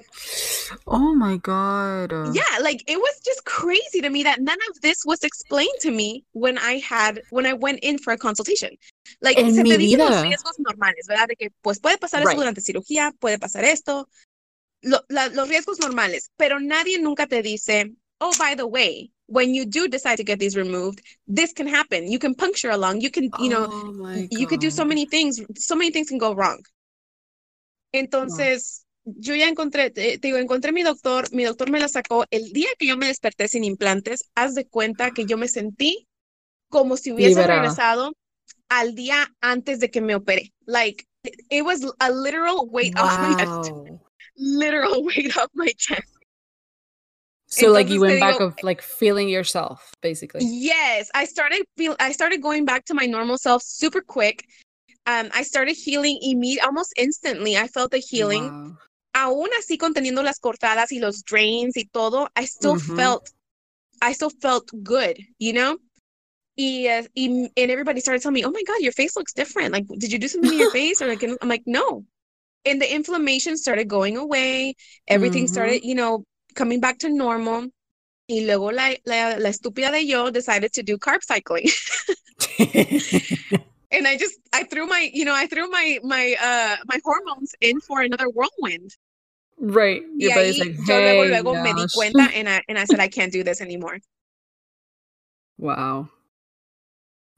Oh my god. Yeah, like it was just crazy to me that none of this was explained to me when I had, when I went in for a consultation. Like, En se mi te dicen los vida. riesgos normales, ¿verdad? De que, pues, puede pasar eso Right. durante cirugía, puede pasar esto, lo- la- los riesgos normales, pero nadie nunca te dice, oh, by the way, when you do decide to get these removed, this can happen. You can puncture a lung. You can, you know, oh you could do so many things. So many things can go wrong. Entonces, yo ya encontré, te, digo, encontré mi doctor, mi doctor me la sacó. El día que yo me desperté sin implantes, haz de cuenta que yo me sentí como si hubiese Liberada. regresado al día antes de que me operé. Like, it, it was a literal weight off my chest. Literal <laughs> weight off my chest. So like you went back digo- of like feeling yourself, basically. Yes, I started feel I started going back to my normal self super quick. Um, I started healing immediately, almost instantly. I felt the healing. Wow. Aún así conteniendo las cortadas y los drains y todo, I still Mhm. felt, I still felt good, you know. Y, uh, y and everybody started telling me, "Oh my God, your face looks different. Like, did you do something to your <laughs> face?" Or like, I'm like, "No." And the inflammation started going away. Everything Mhm. started, you know, coming back to normal. Y luego la, la, la estúpida de yo decided to do carb cycling. <laughs> and I just I threw my you know I threw my my uh my hormones in for another whirlwind. right. Y Your body's ahí like, yo luego luego me di cuenta <laughs> and I and I said I can't do this anymore. Wow.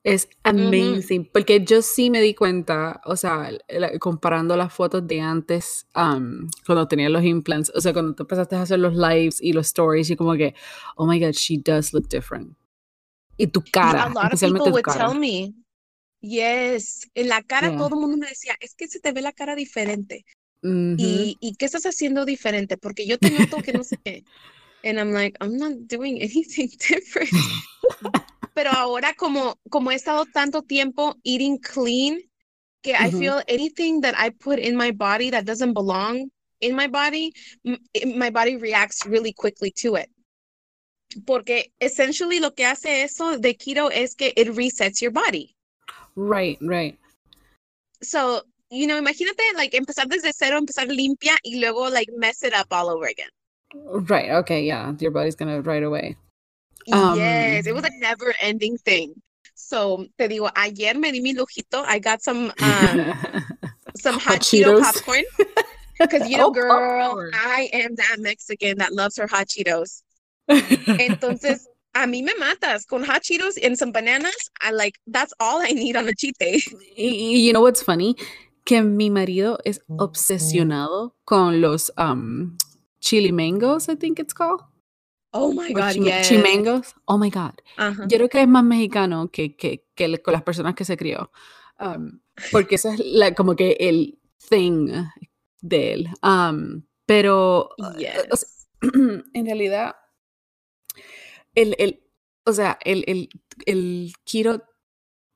Es amazing, porque yo sí me di cuenta, o sea, comparando las fotos de antes, cuando tenía los implants, o sea, cuando tú empezaste a hacer los lives y los stories, y como que, oh my god, she does look different. Y tu cara, a lot especialmente of people would tell me, yes, en la cara todo el mundo me decía, es que se te ve la cara diferente. y, y, qué estás haciendo diferente? Porque yo te noto que no sé qué. And I'm like, I'm not doing anything <laughs> different. Pero ahora como, como he estado tanto tiempo eating clean, que I mm-hmm. feel anything that I put in my body that doesn't belong in my body, my body reacts really quickly to it. Porque essentially lo que hace eso de keto es que it resets your body. Right, right. So, you know, imagínate like empezar desde cero, empezar limpia y luego like mess it up all over again. Right. Okay. Yeah. Your body's gonna right away. Um, yes, it was a never ending thing. So te digo, ayer me di mi lujito. I got some um, <laughs> some hot, hot Cheeto popcorn. Because you <laughs> know, oh, girl, popcorn. I am that Mexican that loves her hot Cheetos. Entonces, <laughs> a mí me matas con hot Cheetos and some bananas. I like that's all I need on a cheat day. You know what's funny? Que mi marido es obsesionado con los um, chili mangoes, I think it's called. Oh my God, chim yes. Chimangos. Oh my God. Uh-huh. Yo creo que es más mexicano que, que, que con las personas que se crió. Um, porque eso es la, como que el thing de él. Um, pero, yes. o sea, <clears throat> en realidad, el, el, o sea, el, el, el keto,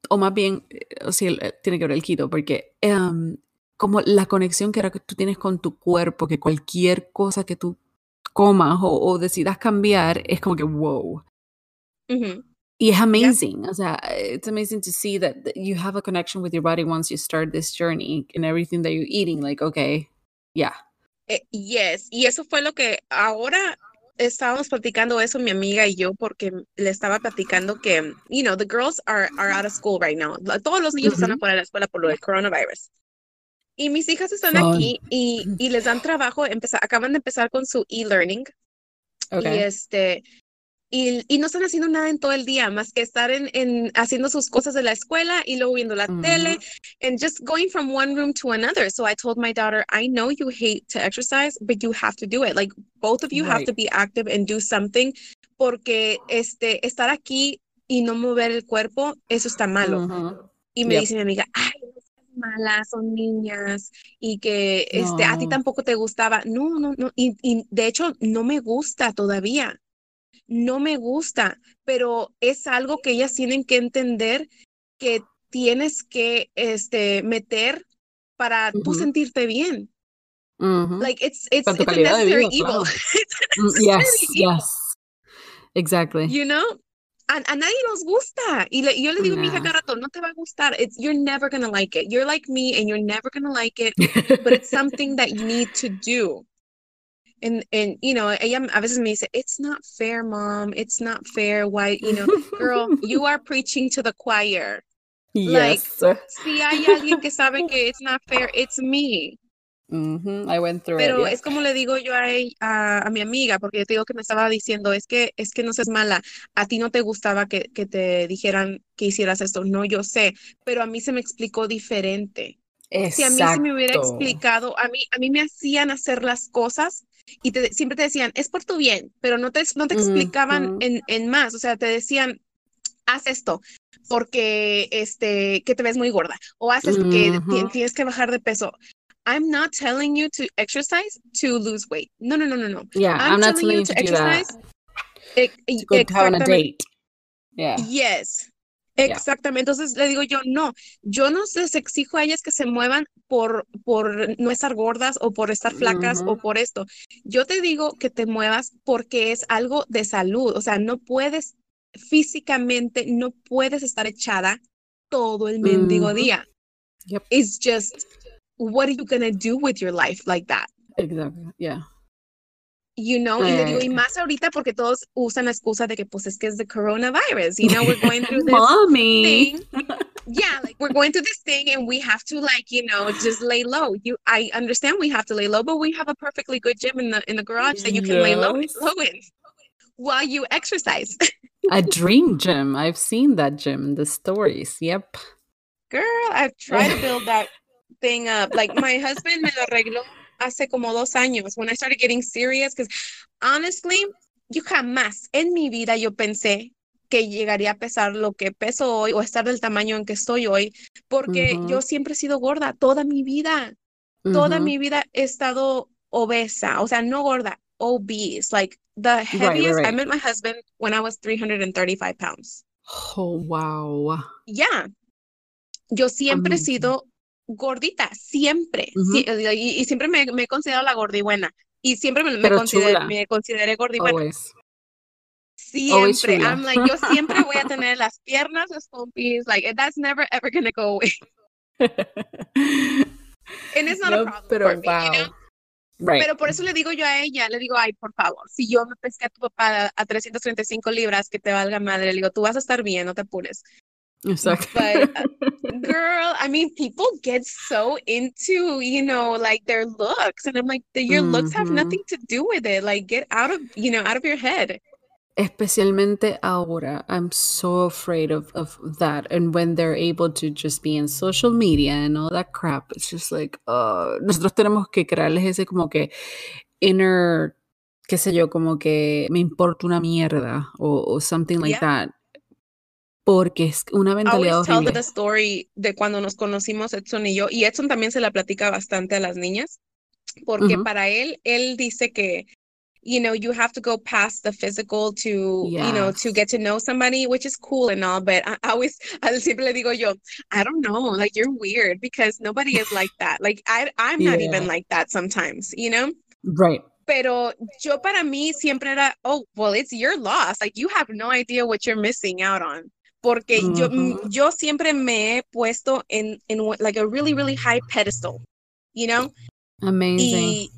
o más bien, o sea, tiene que ver el keto, porque um, como la conexión que, que tú tienes con tu cuerpo, que cualquier cosa que tú comas o, o decidas cambiar, es como que wow. Y es amazing. Yeah. O sea, it's amazing to see that, you have a connection with your body once you start this journey and everything that you're eating. Like, okay, yeah. Eh, yes. Y eso fue lo que ahora estábamos platicando eso mi amiga y yo porque le estaba platicando que, you know, the girls are, are out of school right now. Todos los niños están afuera de la escuela por lo del coronavirus. Y mis hijas están aquí y, y, les dan trabajo, empezar, acaban de empezar con su e-learning. Y este, y, y, no están haciendo nada en todo el día más que estar en, en haciendo sus cosas de la escuela y luego viendo la tele and just going from one room to another. So I told my daughter, I know you hate to exercise, but you have to do it. Like both of you have to be active and do something porque este estar aquí y no mover el cuerpo, eso está malo. Y me dice mi amiga, ay, malas, son niñas y que este, a ti tampoco te gustaba. No, no, no. Y, y de hecho no me gusta todavía. No me gusta, pero es algo que ellas tienen que entender que tienes que este, meter para tú sentirte bien. Like it's it's, it's a <laughs> necessary evil. Mm, yes, yes. Exactly. You know, a, a, nadie nos gusta. Y le, yo le digo a mi hija cada rato, no te va a gustar. It's, you're never going to like it. You're like me and you're never going to like it, but it's <laughs> something that you need to do. And, and, you know, ella a veces me dice, it's not fair, mom. It's not fair. Why, you know, girl, <laughs> you are preaching to the choir. Yes. Like, si hay alguien que sabe que it's not fair, it's me. I went through Pero it, es como le digo yo a, a, mi amiga, porque yo te digo que me estaba diciendo, es que, es que no seas mala, a ti no te gustaba que, que te dijeran que hicieras esto, no, yo sé, pero a mí se me explicó diferente. Exacto. Si a mí se me hubiera explicado, a mí, a mí me hacían hacer las cosas y te, siempre te decían, es por tu bien, pero no te, no te explicaban en, en más, o sea, te decían, haz esto porque este que te ves muy gorda o haces porque tienes que bajar de peso. I'm not telling you to exercise to lose weight. No, no, no, no, no. Yeah, I'm, I'm not telling you to, to exercise. E to go have a date. Yeah. Yes. Exactamente. Entonces le digo yo, no, yo no les exijo a ellas que se muevan por, por no estar gordas o por estar flacas o por esto. Yo te digo que te muevas porque es algo de salud. O sea, no puedes físicamente, no puedes estar echada todo el mendigo día. Yep. It's just what are you going to do with your life like that? Exactly. Yeah. You know, y le digo, y más ahorita porque todos usan la excusa de que pues es que es the coronavirus, you know, we're going through <laughs> this Mommy. thing. <laughs> Yeah, like we're going through this thing and we have to like, you know, just lay low. You I understand we have to lay low, but we have a perfectly good gym in the in the garage that you can yes. lay low, low in while you exercise. <laughs> A dream gym. I've seen that gym in the stories. Yep. Girl, I've tried to build that thing up. Like my husband me lo arregló hace como dos años when I started getting serious because honestly, yo jamás en mi vida yo pensé que llegaría a pesar lo que peso hoy o estar del tamaño en que estoy hoy, porque yo siempre he sido gorda toda mi vida. Toda mi vida he estado obesa, o sea, no gorda, obese. Like the heaviest I right. met my husband when I was 335 pounds. Oh, wow. Yeah. Yo siempre he sido gordita, siempre. Ujú. Sí, y, y siempre me, me he considerado la gordibuena. Y siempre me, me, consideré, me consideré gordibuena. Always. Siempre. I'm like, yo siempre voy a <laughs> tener las piernas, las pompis. Like, that's never ever gonna go away. <laughs> And it's not No, a problem pero for me, wow. you know? Right. Pero por eso le digo yo a ella, le digo, ay, por favor, si yo me pesqué a tu papá a 335 libras, que te valga madre, le digo, tú vas a estar bien, no te apures. Exactly. But, uh, <laughs> Girl, I mean, people get so into, you know, like their looks. And I'm like, "The- your looks have Mhm. nothing to do with it. Like, get out of, you know, out of your head. Especialmente ahora, I'm so afraid of, of that. And when they're able to just be in social media and all that crap, it's just like, uh, nosotros tenemos que crearles ese como que inner, qué sé yo, como que me importa una mierda o, o something like Yeah. that. Porque es una mentalidad always tell horrible. the story de cuando nos conocimos Edson y yo, y Edson también se la platica bastante a las niñas, porque Ujú. para él, él dice que, you know, you have to go past the physical to, you know, to Yes. get to know somebody, which is cool and all, but I, I always, <laughs> I siempre le digo yo, I don't know, like you're weird because nobody is like that. <laughs> Like I, I'm not even Yeah. like that sometimes, you know? Right. Pero yo para mí siempre era, oh, well, it's your loss. Like you have no idea what you're missing out on. Porque yo, mm, yo siempre me he puesto en, en like a really, really high pedestal, you know? Amazing. Y,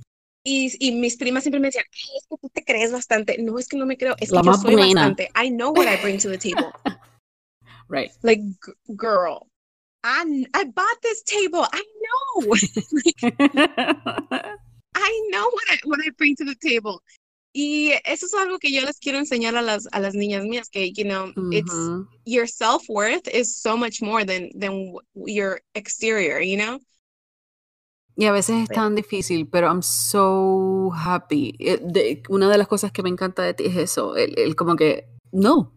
y, y mis primas siempre me decían, "Ay, es que tú te crees bastante. No, es que no me creo, es que La yo más soy buena. bastante. I know what I bring to the table. <laughs> Right. Like, girl, I, I bought this table. I know. <laughs> <laughs> I know what I, what I bring to the table. Y eso es algo que yo les quiero enseñar a las, a las niñas mías, que, you know, it's, your self-worth is so much more than, than w- your exterior, you know? Y a veces es tan difícil, pero I'm so happy. Eh, de- una de las cosas que me encanta de ti es eso, el, el como que, no,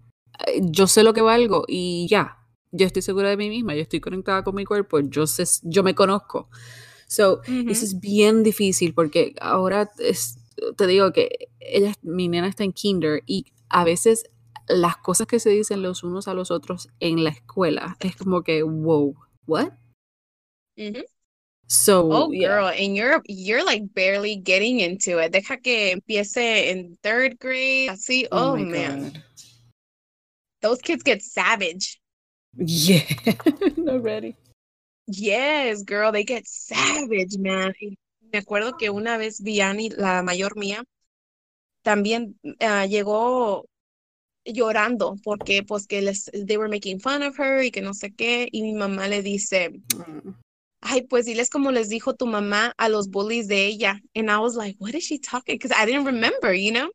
eh, yo sé lo que valgo y ya, yo estoy segura de mí misma, yo estoy conectada con mi cuerpo, yo sé, yo me conozco. So, eso es bien difícil porque ahora es, te digo que ella, mi nena está en kinder y a veces las cosas que se dicen los unos a los otros en la escuela es como que, wow, what? So, Oh, yeah. girl, and you're you're like barely getting into it. Deja que empiece in third grade. Así, oh, my man, God. those kids get savage. Yeah, <laughs> not ready. Yes, girl, they get savage, man. Me acuerdo que una vez Vianney, la mayor mía, también ah, llegó llorando porque pues que les they were making fun of her y que no sé qué y mi mamá le dice, Mm. ay, pues diles como les dijo tu mamá a los bullies de ella. And I was like, what is she talking? Because I didn't remember, you know?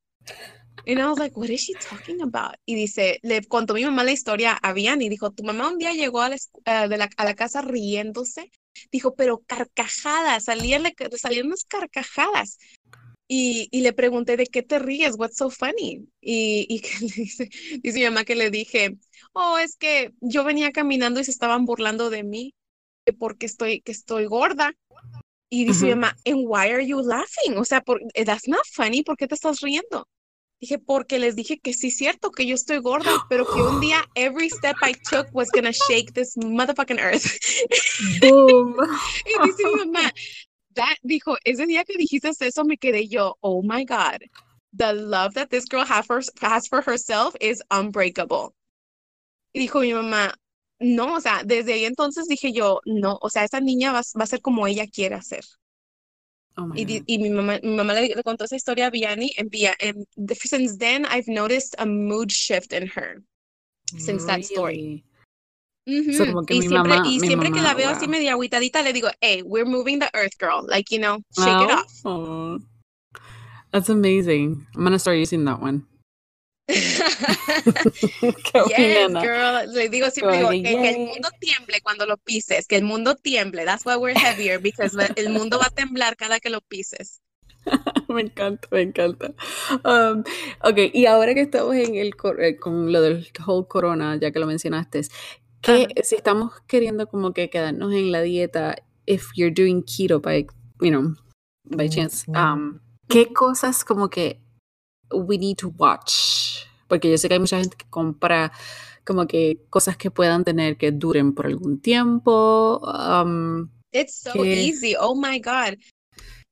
And I was like, what is she talking about? Y dice, le contó mi mamá la historia a Vianney y dijo, tu mamá un día llegó a la, eh, de la, a la casa riéndose. Dijo, pero carcajadas, salían, salían unas carcajadas. Y, y le pregunté, ¿de qué te ríes? What's so funny? Y, y <laughs> que le dice, dice mi mamá que le dije, oh, es que yo venía caminando y se estaban burlando de mí que porque estoy, que estoy gorda. Y dice mi mamá, and why are you laughing? O sea, por, that's not funny, ¿por qué te estás riendo? Dije, porque les dije que sí es cierto que yo estoy gorda, <gasps> pero que un día every step I took was gonna shake this motherfucking earth. <laughs> Boom. Y dice mi mamá, that, dijo, ese día que dijiste eso me quedé yo, oh my God, the love that this girl has for, has for herself is unbreakable. Y dijo mi mamá, no, o sea, desde ahí entonces dije yo, no, o sea, esa niña va, va a ser como ella quiere hacer. Oh my Y, di- God. y mi mamá, mi mamá le, le contó esa historia a Vianney, and, Via, and since then I've noticed a mood shift in her. since that story. Really? So, Ujú. como que Y mi siempre, mamá- y mi siempre que la mamá, veo así media agüitadita, le digo, hey, we're moving the earth, girl. Like, you know, shake it Oh, off. oh. That's amazing. I'm gonna start using that one. <laughs> yes, girl. Le digo siempre digo, que, que, el mundo tiemble cuando lo pises, que el mundo tiemble. That's why we're heavier, because el mundo va a temblar cada que lo pises. <laughs> me encanta, me encanta. Um, ok, y ahora que estamos en el eh, con lo del whole corona, ya que lo mencionaste, que si estamos queriendo como que quedarnos en la dieta, if you're doing keto by, you know, by chance, um, ¿qué cosas como que we need to watch? Porque yo sé que hay mucha gente que compra como que cosas que puedan tener que duren por algún tiempo. Um, It's so easy. Oh my God.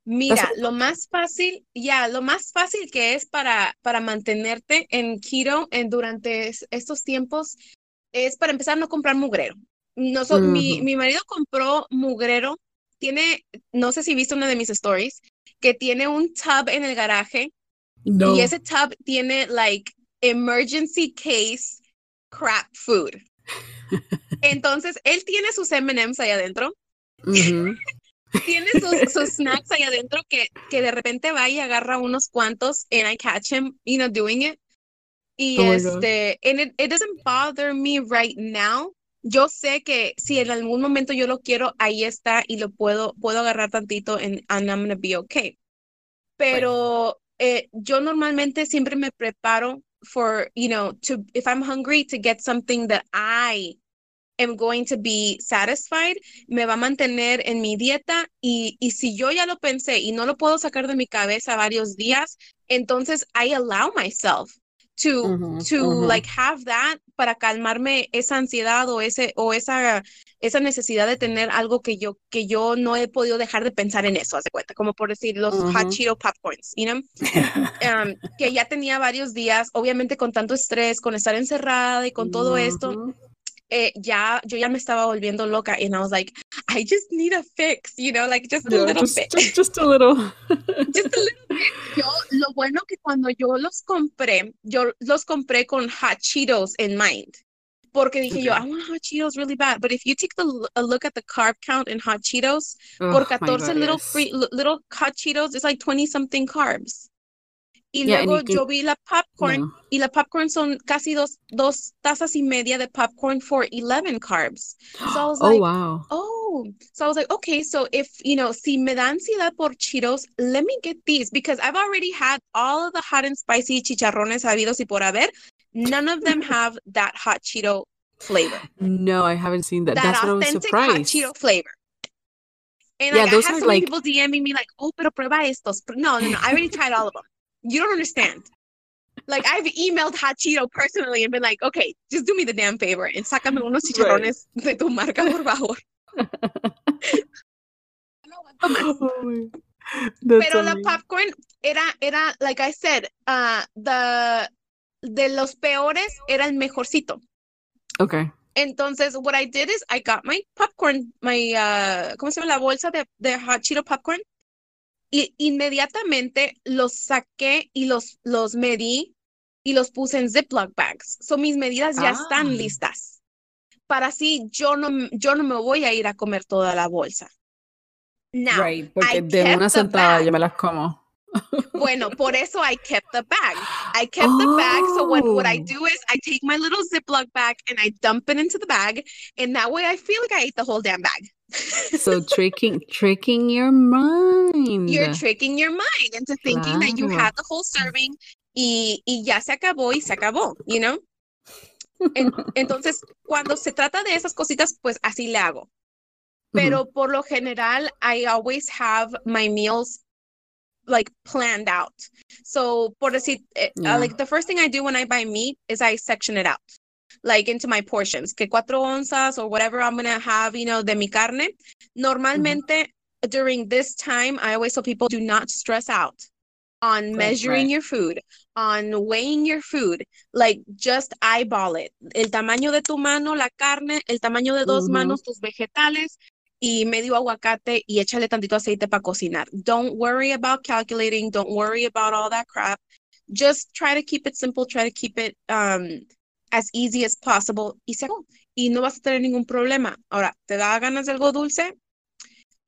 Mira, lo más fácil, ya, lo más fácil que es para, para mantenerte en keto en, durante estos tiempos es para empezar no comprar mugrero. No, mi, mi marido compró mugrero, tiene, no sé si viste una de mis stories, que tiene un tub en el garaje y ese tub tiene like emergency case crap food. <laughs> Entonces, él tiene sus M&M's ahí adentro <laughs> tiene sus, snacks ahí adentro que, que de repente va y agarra unos cuantos and I catch him, you know, doing it. Y oh este, and it, it doesn't bother me right now. Yo sé que si en algún momento yo lo quiero, ahí está y lo puedo, puedo agarrar tantito and, and I'm gonna be okay. Pero eh, yo normalmente siempre me preparo for, you know, to, if I'm hungry, to get something that I am going to be satisfied, me va a mantener en mi dieta y, y si yo ya lo pensé y no lo puedo sacar de mi cabeza varios días, entonces I allow myself to to like have that para calmarme esa ansiedad o ese o esa esa necesidad de tener algo que yo que yo no he podido dejar de pensar en eso, hace cuenta, como por decir los hot Cheeto popcorns, you know? Um, <laughs> que ya tenía varios días, obviamente con tanto estrés, con estar encerrada y con todo esto, eh, ya, yo ya me estaba volviendo loca and I was like, I just need a fix, you know, like just a little just, bit. Just, just, a little. <laughs> just a little bit. Yo, lo bueno que cuando yo los compré, yo los compré con hot Cheetos in mind. Porque dije okay. yo, I want hot Cheetos really bad. But if you take the, a look at the carb count in hot Cheetos, oh, por 14 little free, little hot Cheetos, it's like 20 something carbs. Y luego yo vi la popcorn y la popcorn son casi dos, dos tazas y media de popcorn for 11 carbs. So I was oh, like, wow. Oh, so I was like, okay, so if, you know, si me da ansiedad por Cheetos, let me get these because I've already had all of the hot and spicy chicharrones habidos y por haber. None of them have that hot Cheeto flavor. No, I haven't seen that. that That's authentic what I was surprised. hot Cheeto flavor. And yeah, like, those I had so like... people DMing me like, oh, pero prueba estos. No, no, no. I already tried all of them. You don't understand. Like I've emailed Hot Cheeto personally and been like, okay, just do me the damn favor and sácame unos chicharrones right. de tu marca, por <laughs> favor. oh <laughs> Pero la popcorn era, era, like I said, uh, the, de los peores era el mejorcito. Okay. Entonces, what I did is I got my popcorn, my, uh, ¿cómo se llama? La bolsa de, de Hot Cheeto popcorn y inmediatamente los saqué y los, los medí y los puse en Ziploc bags. So mis medidas ya están ah. listas. Para así yo no, yo no me voy a ir a comer toda la bolsa. Now, right, porque de una sentada yo me las como. Bueno, por eso I kept the bag. I kept oh. the bag. So what, what I oh. do is I take my little Ziploc bag and I dump it into the bag. And that way I feel like I ate the whole damn bag. so <laughs> tricking tricking your mind. You're tricking your mind into thinking claro. that you had the whole serving y, y ya se acabó y se acabó, you know? <laughs> En, entonces, cuando se trata de esas cositas, pues así le hago. Pero mm -hmm. por lo general, I always have my meals like planned out. So, por decir, eh, uh, yeah. uh, like the first thing I do when I buy meat is I section it out. like into my portions, que cuatro onzas or whatever I'm gonna have, you know, de mi carne. Normalmente mm-hmm. during this time, I always tell people do not stress out on measuring right. your food, on weighing your food. Like just eyeball it. El tamaño de tu mano, la carne, el tamaño de dos mm-hmm. manos, tus vegetales. Y medio aguacate y échale tantito aceite para cocinar. Don't worry about calculating. Don't worry about all that crap. Just try to keep it simple. Try to keep it um, as easy as possible y se Y no vas a tener ningún problema. Ahora, ¿te da ganas de algo dulce?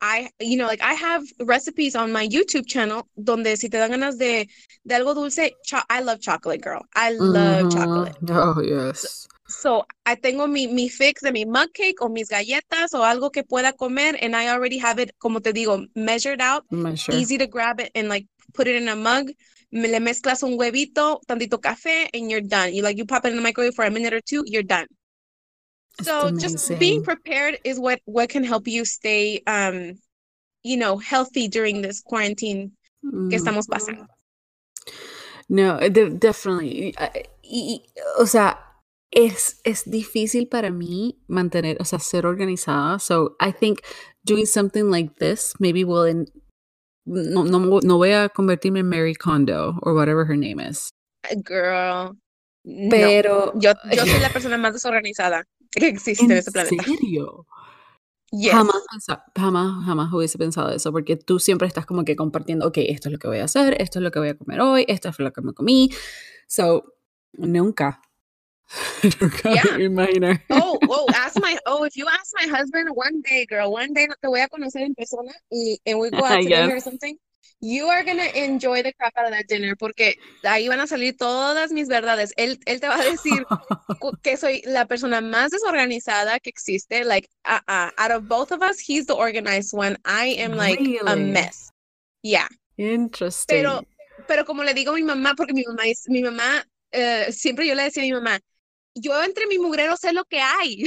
I, you know, like I have recipes on my YouTube channel donde si te dan ganas de, de algo dulce, I love chocolate, girl. I love mm -hmm. chocolate. Oh, yes. So, I tengo mi, mi fix de mi mug cake o mis galletas o algo que pueda comer and I already have it, como te digo, measured out, Measure. easy to grab it and like put it in a mug. Me le mezclas un huevito, tantito café, and you're done. You like you pop it in the microwave for a minute or two, you're done. So just being prepared is what what can help you stay um you know healthy during this quarantine que estamos pasando. No, de definitely. Y, o sea, es, es difícil para mí mantener, o sea, ser organizada. So I think doing something like this maybe will in, no, no, no voy a convertirme en Mary Kondo or whatever her name is. Girl. Pero no. yo, <laughs> yo soy la persona más desorganizada que existe en, en este planeta. ¿En serio? Yes. Jamás, jamás, jamás hubiese pensado eso, porque tú siempre estás como que compartiendo, ok, esto es lo que voy a hacer, esto es lo que voy a comer hoy, esto es lo que me comí. So, nunca. <laughs> Yeah. me imagino. Oh, oh, ask my, oh, if you ask my husband one day, girl, one day te voy a conocer en persona y and we go <laughs> out to dinner or something, you are gonna enjoy the crap out of that dinner porque ahí van a salir todas mis verdades. Él, él te va a decir <laughs> que soy la persona más desorganizada que existe. Like, uh, uh, out of both of us, he's the organized one. I am like a Really? mess. Yeah. Interesting. Pero, pero como le digo a mi mamá, porque mi mamá mi mamá, eh, siempre yo le decía a mi mamá, yo entre mi mugrero sé lo que hay.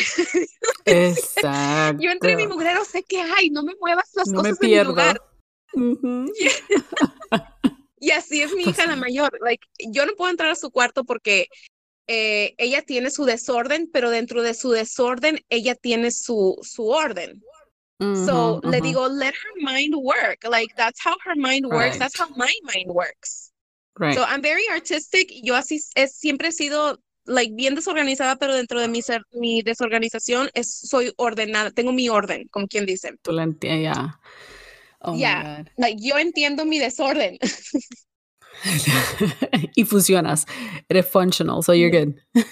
Exacto. <laughs> Yo entre mi mugrero sé que hay, no me muevas las no me cosas de mi pierdo. lugar. Ujú. <laughs> Y así es mi hija la mayor. Like, yo no puedo entrar a su cuarto porque eh, ella tiene su desorden, pero dentro de su desorden ella tiene su, su orden. So Ujú, le digo, let her mind work. Like that's how her mind works. That's how my mind works. Right. So I'm very artistic. Yo así es, siempre he sido like bien desorganizada, pero dentro de mi ser, mi desorganización es soy ordenada. Tengo mi orden, como quien dice. Tú la entiendes, ya. Oh Yeah. my God. Like yo entiendo mi desorden. <laughs> y funcionas. Eres functional, so you're good. <laughs>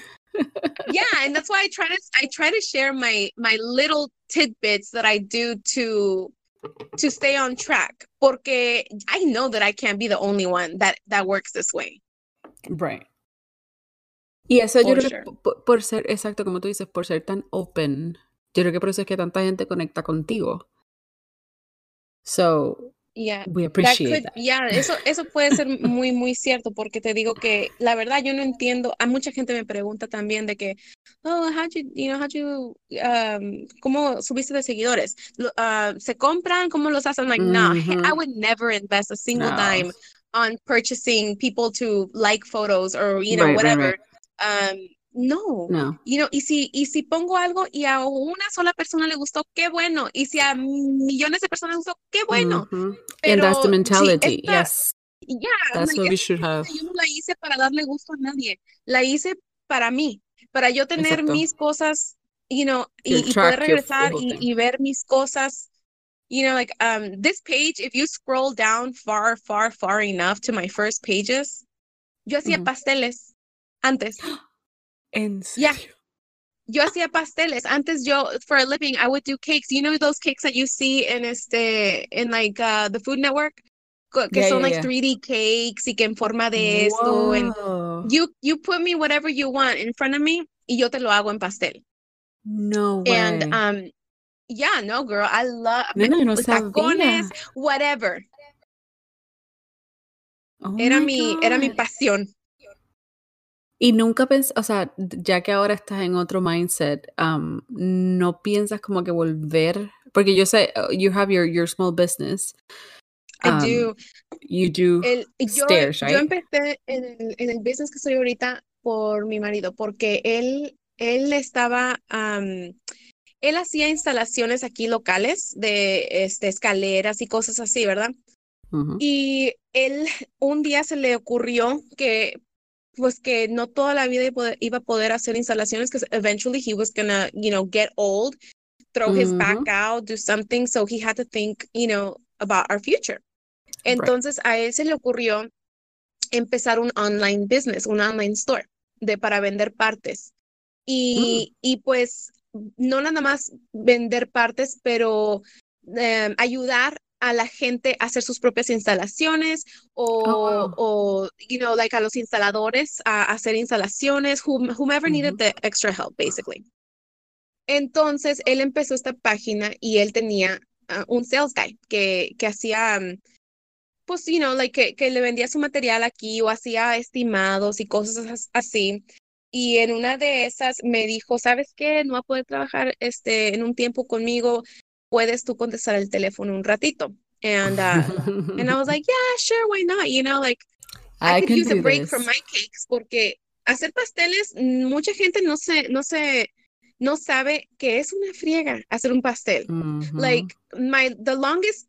yeah, and that's why I try to I try to share my my little tidbits that I do to to stay on track. Porque I know that I can't be the only one that that works this way. Right. Y eso yo For creo que por, por ser, exacto, como tú dices, por ser tan open, yo creo que por eso es que tanta gente conecta contigo. So, Yeah. we That appreciate could, that. yeah, eso, eso puede ser muy, muy cierto, porque te digo que la verdad yo no entiendo. A mucha gente me pregunta también de que, oh, how'd you, you know, how'd you, um, ¿cómo subiste de seguidores? Ah, ¿Se compran? ¿Cómo los hacen? Like, no, I Ujú. would never invest a single No. dime on purchasing people to like photos or, you know, Right, right, whatever. right. Um, no. No. You know, y si, y si pongo algo y a una sola persona le gustó, qué bueno. Y si a millones de personas le gustó, qué bueno. Mhm. And that's the Pero mentality. esta- yes. Yeah, That's like, what we should have. yo no la hice para darle gusto a nadie, la hice para mí, para yo tener Exacto. mis cosas, you know, y, y poder regresar y, y ver mis cosas. You know, like um, this page, if you scroll down far, far, far enough to my first pages, yo hacía Ujú. pasteles antes. En Yeah. serio. Yo hacía pasteles. Antes yo, for a living, I would do cakes. You know those cakes that you see in este, in like uh, the Food Network? Que Yeah, son yeah, like yeah. 3D cakes y que en forma de esto. And you, you put me whatever you want in front of me y yo te lo hago en pastel. No way. And um, yeah, no, girl, I love Nena, yo no tacones, whatever. Oh Era mi, era mi pasión. Y nunca pensé, o sea, ya que ahora estás en otro mindset, um, no piensas como que volver, porque yo sé, uh, you have your, your small business. I um, do. You do. El, yo, stairs, yo right? empecé en el, en el business que estoy ahorita por mi marido, porque él, él estaba, am, él hacía instalaciones aquí locales de este, escaleras y cosas así, ¿verdad? Y él un día se le ocurrió que, pues que no toda la vida iba a poder- hacer instalaciones, because eventually he was gonna, you know, get old, throw his back Ujú. out, do something, so he had to think, you know, about our future. Entonces a él se le ocurrió empezar un online business, un online store de para vender partes. Y, y pues no nada más vender partes, pero em, ayudar a la gente a hacer sus propias instalaciones o, Oh, o you know, like a los instaladores a, a hacer instalaciones, whom- whomever needed the extra help, basically. Entonces, él empezó esta página y él tenía ah, un sales guy que, que hacía, mm, pues, you know, like que, que le vendía su material aquí o hacía estimados y cosas as- así. Y en una de esas me dijo, ¿sabes qué? No va a poder trabajar este, en un tiempo conmigo. ¿Puedes tú contestar el teléfono un ratito? And, uh, and I was <laughs> like, yeah, sure, why not? You know, like I, I could can use a break from this. my cakes porque hacer pasteles, mm, mucha gente no se, no se, no sabe que es una friega hacer un pastel. Ujú. Like my, the longest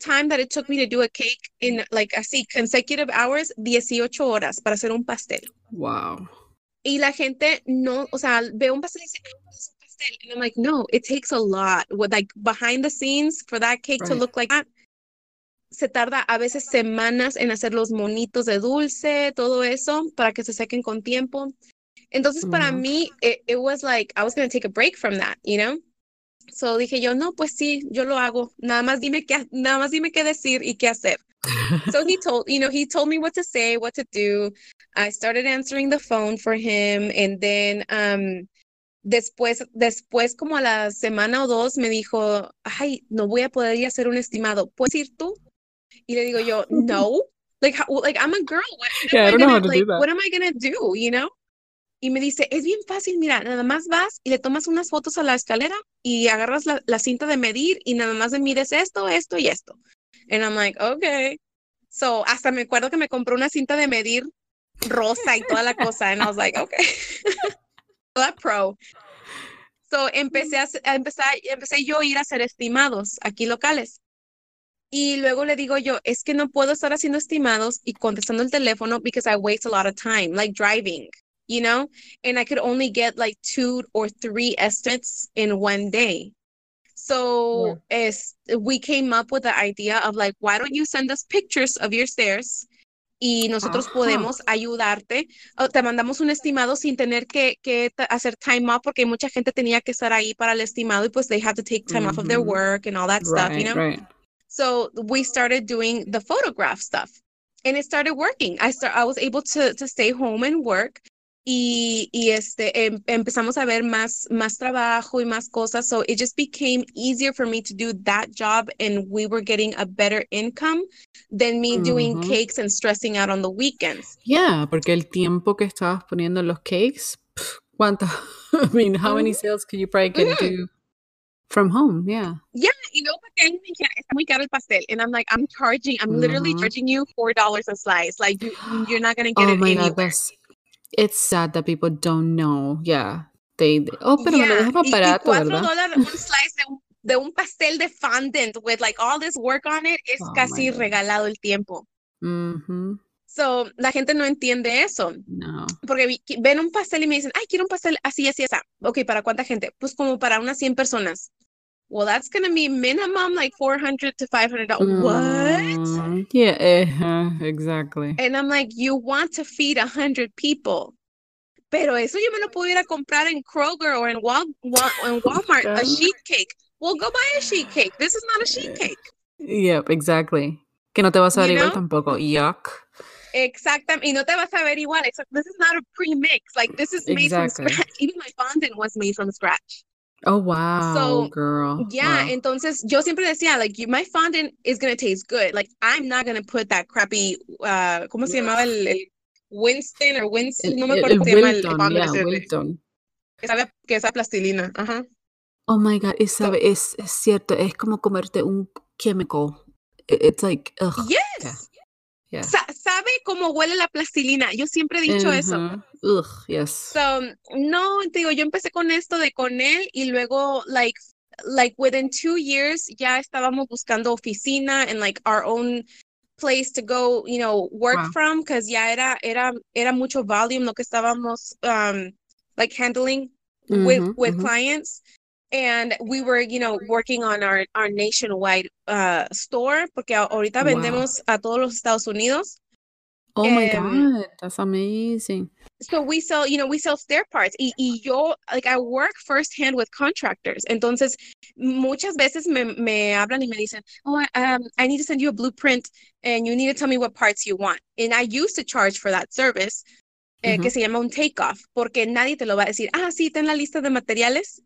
time that it took me to do a cake in like así consecutive hours, 18 horas para hacer un pastel. Wow. Y la gente no, o sea, ve un pastel y dice, "Ah, es un pastel. And I'm like, no, it takes a lot. With like behind the scenes for that cake to look like that, se tarda a veces semanas en hacer los monitos de dulce, todo eso, para que se sequen con tiempo. Entonces, para Ujú. mí, it, it was like, I was going to take a break from that, you know? So dije yo, no, pues sí, yo lo hago. Nada más dime qué, nada más dime qué decir y qué hacer. So he <laughs> told, you know, he told me what to say, what to do. I started answering the phone for him and then um después después como a la semana o dos me dijo, "Ay, no voy a poder ir a hacer un estimado. ¿Puedes ir tú?" Y le digo yo, <laughs> "No." Like how, like I'm a girl. What, Yeah, am I gonna like what am I gonna do, you know? Y me dice, "Es bien fácil, mira, nada más vas y le tomas unas fotos a la escalera y agarras la, la cinta de medir y nada más me mides esto, esto y esto." And I'm like, "Okay." So, hasta me acuerdo que me compró una cinta de medir rosa y toda la cosa. And I was like, okay. <laughs> That pro. So, empecé a, a empezar, empecé yo a ir a hacer estimados aquí locales. Y luego le digo yo, es que no puedo estar haciendo estimados y contestando el teléfono because I waste a lot of time, like driving, you know? And I could only get like two or three estimates in one day. So es, we came up with the idea of like, why don't you send us pictures of your stairs? Y nosotros Ajá. podemos ayudarte. O te mandamos un estimado sin tener que, que hacer time off porque mucha gente tenía que estar ahí para el estimado y pues they have to take time off of their work and all that stuff, you know? right. So we started doing the photograph stuff and it started working. I start, I was able to, to stay home and work y, y este, em- empezamos a ver más, más trabajo y más cosas. So it just became easier for me to do that job and we were getting a better income than me doing cakes and stressing out on the weekends. Yeah, porque el tiempo que estabas poniendo en los cakes, pff, ¿cuánto? <laughs> I mean, how many sales could you probably could Ujú. do from home? Yeah. Yeah, you know, porque a mí me encanta- está muy caro el pastel. And I'm like, I'm charging, I'm literally charging you $4 a slice. Like you, you're not going to get Oh it my anywhere. God, that's it's sad that people don't know. Yeah. They, they- oh, pero me lo Yeah, dejas dólares un slice de un, de un pastel de fondant with like all this work on it es Oh casi regalado el tiempo. Mhm. So, la gente no entiende eso, No. porque vi- ven un pastel y me dicen, ay, quiero un pastel así, así, así. Ok, ¿para cuánta gente? Pues como para unas 100 personas. Well, that's going to be minimum like 400 to 500 dollars. What? Mm, yeah, uh, exactly. And I'm like, you want to feed 100 people. Pero eso yo me lo pudiera comprar en Kroger or en, Wal Wal en Walmart, a sheet cake. Well, go buy a sheet cake. This is not a sheet cake. Yep, exactly. Que no te vas a ver You igual know? tampoco. Yuck. Exactamente. Y no te vas a ver igual. This is not a pre-mix. Like this is made Exactly. from scratch. <laughs> Even my fondant was made from scratch. Oh, wow, So, girl. Yeah. Wow. Entonces, yo siempre decía, like, you, my fondant is to taste good. Like, I'm not to put that crappy, uh, ¿cómo se llamaba el, el Winston or Winston? No me acuerdo cómo se llama el, fondant yeah, Wilton. que sabe que esa plastilina. Ajá. Oh my God, es, So- es, es cierto, es como comerte un chemical. I- It's like, ugh. Yes. Yeah. Sa- sabe cómo huele la plastilina. Yo siempre he dicho eso. Ugh, yes. So, no, te digo, yo empecé con esto de con él y luego, like, like within two years, ya estábamos buscando oficina and like our own place to go, you know, work Wow. from, because ya era, era, era mucho volume lo que estábamos, um, like handling with, with clients. And we were, you know, working on our, our nationwide uh, store, porque ahorita Wow. vendemos a todos los Estados Unidos. Oh my um, God, that's amazing. So we sell, you know, we sell stair parts y, y yo, like, I work firsthand with contractors. Entonces, muchas veces me, me hablan y me dicen, oh, um, I need to send you a blueprint and you need to tell me what parts you want. And I used to charge for that service, eh, que se llama un takeoff, porque nadie te lo va a decir, ah, sí, ten la lista de materiales.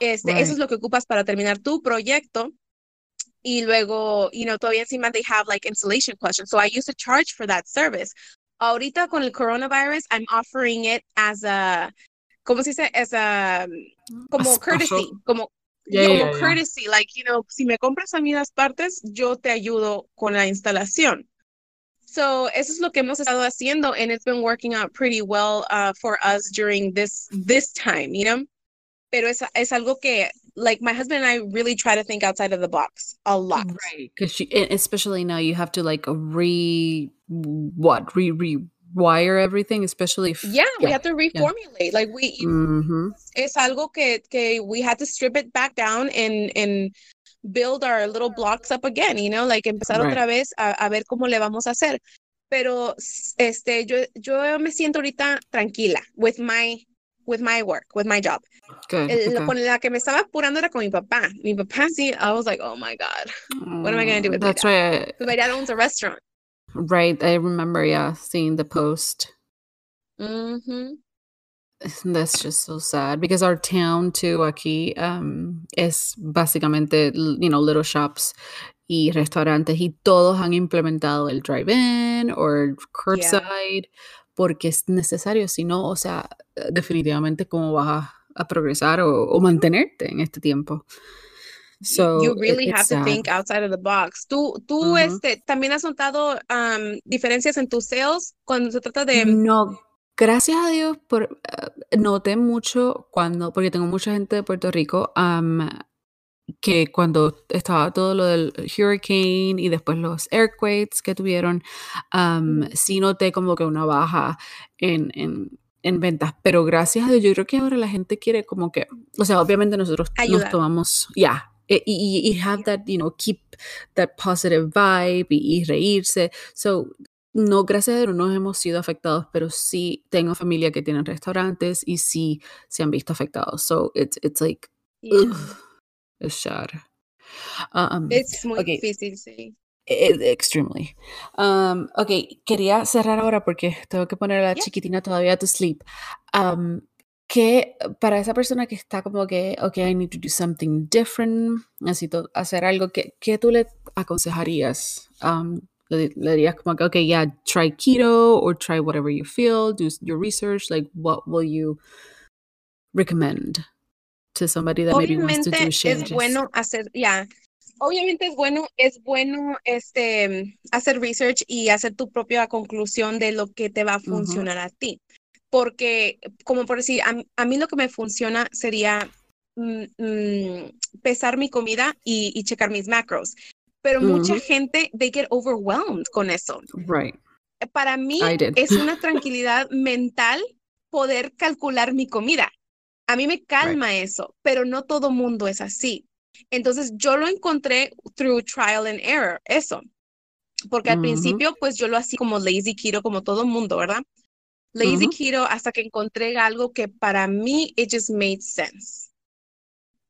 Este, right. Eso es lo que ocupas para terminar tu proyecto. Y luego, you know, todavía encima they have like installation questions. So I used to charge for that service. Ahorita con el coronavirus, I'm offering it as a, ¿cómo se dice? As a, como a courtesy, como, yeah, como yeah, courtesy, yeah. like, you know, si me compras a mí las partes, yo te ayudo con la instalación. So, eso es lo que hemos estado haciendo, and it's been working out pretty well uh, for us during this this time, you know. Pero es, es algo que like my husband and I really try to think outside of the box a lot. Right. Because especially now you have to like re what re rewire everything, especially if yeah, yeah we have to reformulate. Yeah. Like we mm-hmm. it's algo que, que we had to strip it back down and and build our little blocks up again, you know, like empezar right. otra vez a, a ver cómo le vamos a hacer. Pero este yo yo me siento ahorita tranquila with my with my work, with my job. Good, El, okay. Con la que me estaba apurando era con mi papá. Mi papá sí, I was like, oh my God, what am I going to do with That's my dad? Right. my dad owns a restaurant. Right. I remember, yeah, seeing the post. Mm-hmm. That's just so sad because our town too aquí um, es básicamente, you know, little shops y restaurantes y todos han implementado el drive-in or curbside yeah. Porque es necesario, si no, o sea, definitivamente cómo vas a, a progresar o, o, mantenerte en este tiempo. So, you really have sad. to think outside of the box. ¿Tú, tú uh -huh. este, también has notado um, diferencias en tus sales cuando se trata de... No, gracias a Dios, por, uh, noté mucho cuando, porque tengo mucha gente de Puerto Rico, um, que cuando estaba todo lo del hurricane y después los earthquakes que tuvieron, um, sí noté como que una baja en, en, en, ventas, pero gracias a Dios yo creo que ahora la gente quiere como que, o sea, obviamente nosotros nos tomamos, ya, yeah, y, y, have that, you know, keep that positive vibe y, y reírse, so no, gracias a Dios no hemos sido afectados, pero sí tengo familia que tienen restaurantes y sí se han visto afectados. So it's, it's like, yeah. Sad. Um, it's muy okay. difícil, sí. It, extremely. Um, ok, quería cerrar ahora porque tengo que poner a la yeah. chiquitina todavía to sleep. Um, que para esa persona que está como que, ok, I need to do something different, necesito hacer algo, que, ¿qué tú le aconsejarías? Um, le, le, dirías como que, ok, yeah, try keto or try whatever you feel, do your research, like what will you recommend? To somebody that maybe wants to do changes. es bueno hacer, ya, yeah. obviamente es bueno, es bueno este, hacer research y hacer tu propia conclusión de lo que te va a funcionar uh -huh. a ti. Porque, como por decir, a, a, mí lo que me funciona sería mm, mm, pesar mi comida y, y, checar mis macros. Pero uh -huh. mucha gente, they get overwhelmed con eso. Right. Para mí es una <laughs> tranquilidad mental poder calcular mi comida. A mí me calma right. eso, pero no todo mundo es así. Entonces yo lo encontré through trial and error, eso. Porque al uh -huh. principio, pues yo lo hacía como lazy keto, como todo mundo, ¿verdad? Lazy uh -huh. keto hasta que encontré algo que para mí it just made sense.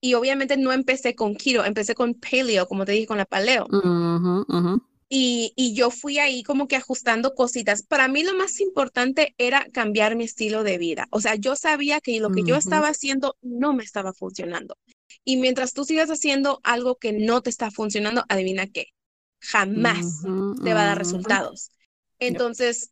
Y obviamente no empecé con keto, empecé con paleo, como te dije, con la paleo. Uh -huh. Y, y, yo fui ahí como que ajustando cositas. Para mí lo más importante era cambiar mi estilo de vida. O sea, yo sabía que lo que uh -huh. yo estaba haciendo no me estaba funcionando. Y mientras tú sigas haciendo algo que no te está funcionando, adivina qué, jamás uh -huh, te va a dar resultados. Entonces,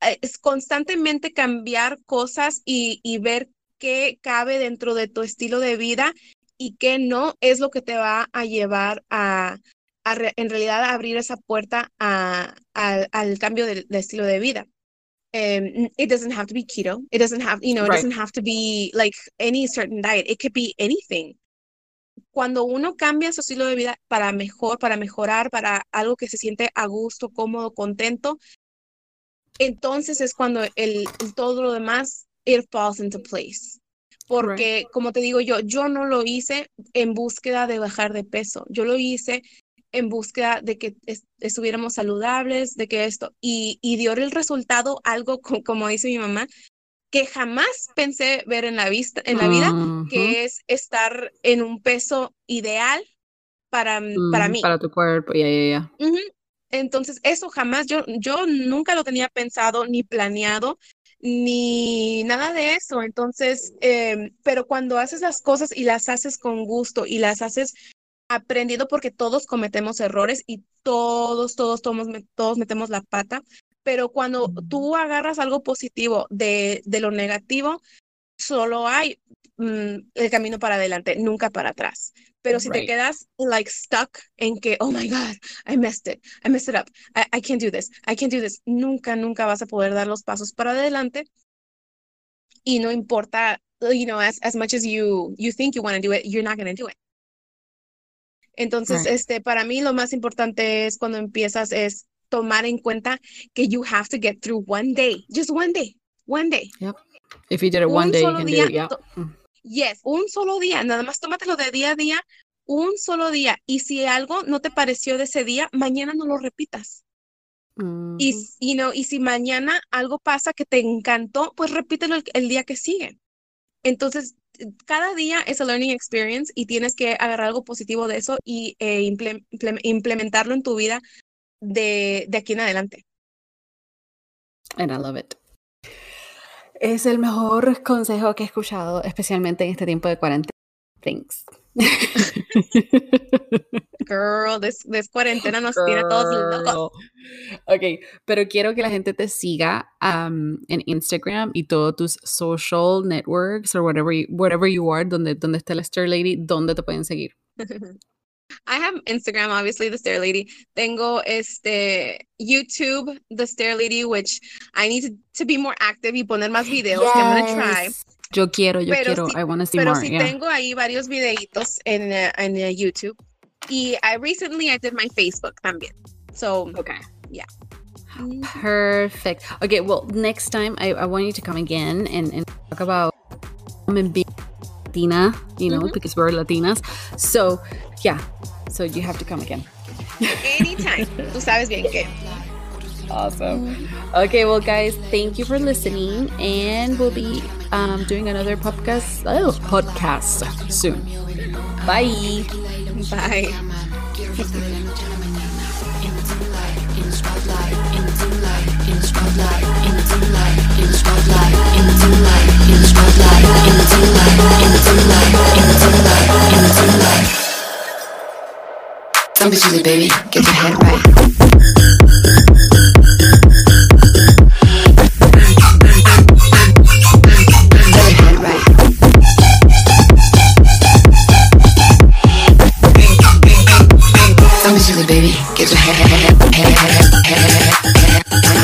yep. es constantemente cambiar cosas y, y ver qué cabe dentro de tu estilo de vida y qué no es lo que te va a llevar a, a re, en realidad a abrir esa puerta a, a, al cambio de, de, estilo de vida. Um, it doesn't have to be keto. It doesn't have, you know, it right. doesn't have to be like any certain diet. It could be anything. Cuando uno cambia su estilo de vida para mejor, para mejorar, para algo que se siente a gusto, cómodo, contento, entonces es cuando el, todo lo demás, it falls into place. Porque, right. como te digo yo, yo no lo hice en búsqueda de bajar de peso. Yo lo hice en búsqueda de que estuviéramos saludables, de que esto, y, dio el resultado algo como dice mi mamá, que jamás pensé ver en la, vista, en la vida, que es estar en un peso ideal para, para mí. Para tu cuerpo, ya, ya, ya. Entonces, eso jamás, yo, yo nunca lo tenía pensado ni planeado, ni nada de eso. Entonces, em, pero cuando haces las cosas y las haces con gusto y las haces aprendido porque todos cometemos errores y todos, todos, todos, todos metemos la pata, pero cuando tú agarras algo positivo de, de lo negativo, solo hay mm, el camino para adelante, nunca para atrás. Pero si te quedas like stuck en que, oh my God, I messed it, I messed it up, I, I, can't do this, I can't do this, nunca, nunca vas a poder dar los pasos para adelante. Y no importa, you know, as, as much as you, you think you want to do it, you're not going to do it. Entonces, este, para mí lo más importante es cuando empiezas es tomar en cuenta que you have to get through one day, just one day, one day. Yep. If you did it one day, you can do it, yeah. Mm. Yes, un solo día, nada más tómatelo de día a día, un solo día. Y si algo no te pareció de ese día, mañana no lo repitas. Y, you know, y si mañana algo pasa que te encantó, pues repítelo el, día que sigue. Entonces, cada día es a learning experience y tienes que agarrar algo positivo de eso y eh, implementarlo en tu vida de, de aquí en adelante. And I love it. Es el mejor consejo que he escuchado, especialmente en este tiempo de cuarentena. Thanks. <laughs> Girl, this, cuarentena nos tiene todos locos. Ok, pero quiero que la gente te siga um, en Instagram y todos tus social networks o whatever you, whatever you are, donde, donde esté la Star Lady, donde te pueden seguir. <laughs> I have Instagram, obviously, the Stair Lady. Tengo este YouTube, the Stair Lady, which I need to, to be more active y poner más videos. Yes. I'm gonna try. Yo quiero, yo pero quiero. I want to see pero more. Pero sí tengo ahí varios videitos en, uh, en uh, YouTube. Y I recently I did my Facebook también. So, okay. Yeah. Perfect. Okay, well, next time I, I want you to come again and, and talk about being Latina, you know, because we're Latinas. So, yeah, so you have to come again. Anytime. <laughs> Tú sabes bien que. Awesome. Okay, well, guys, thank you for listening, and we'll be um, doing another podcast oh, podcast soon. Bye. Bye. Don't be silly, baby. Get your head right. Baby. Get your head, head, head, head, head, head,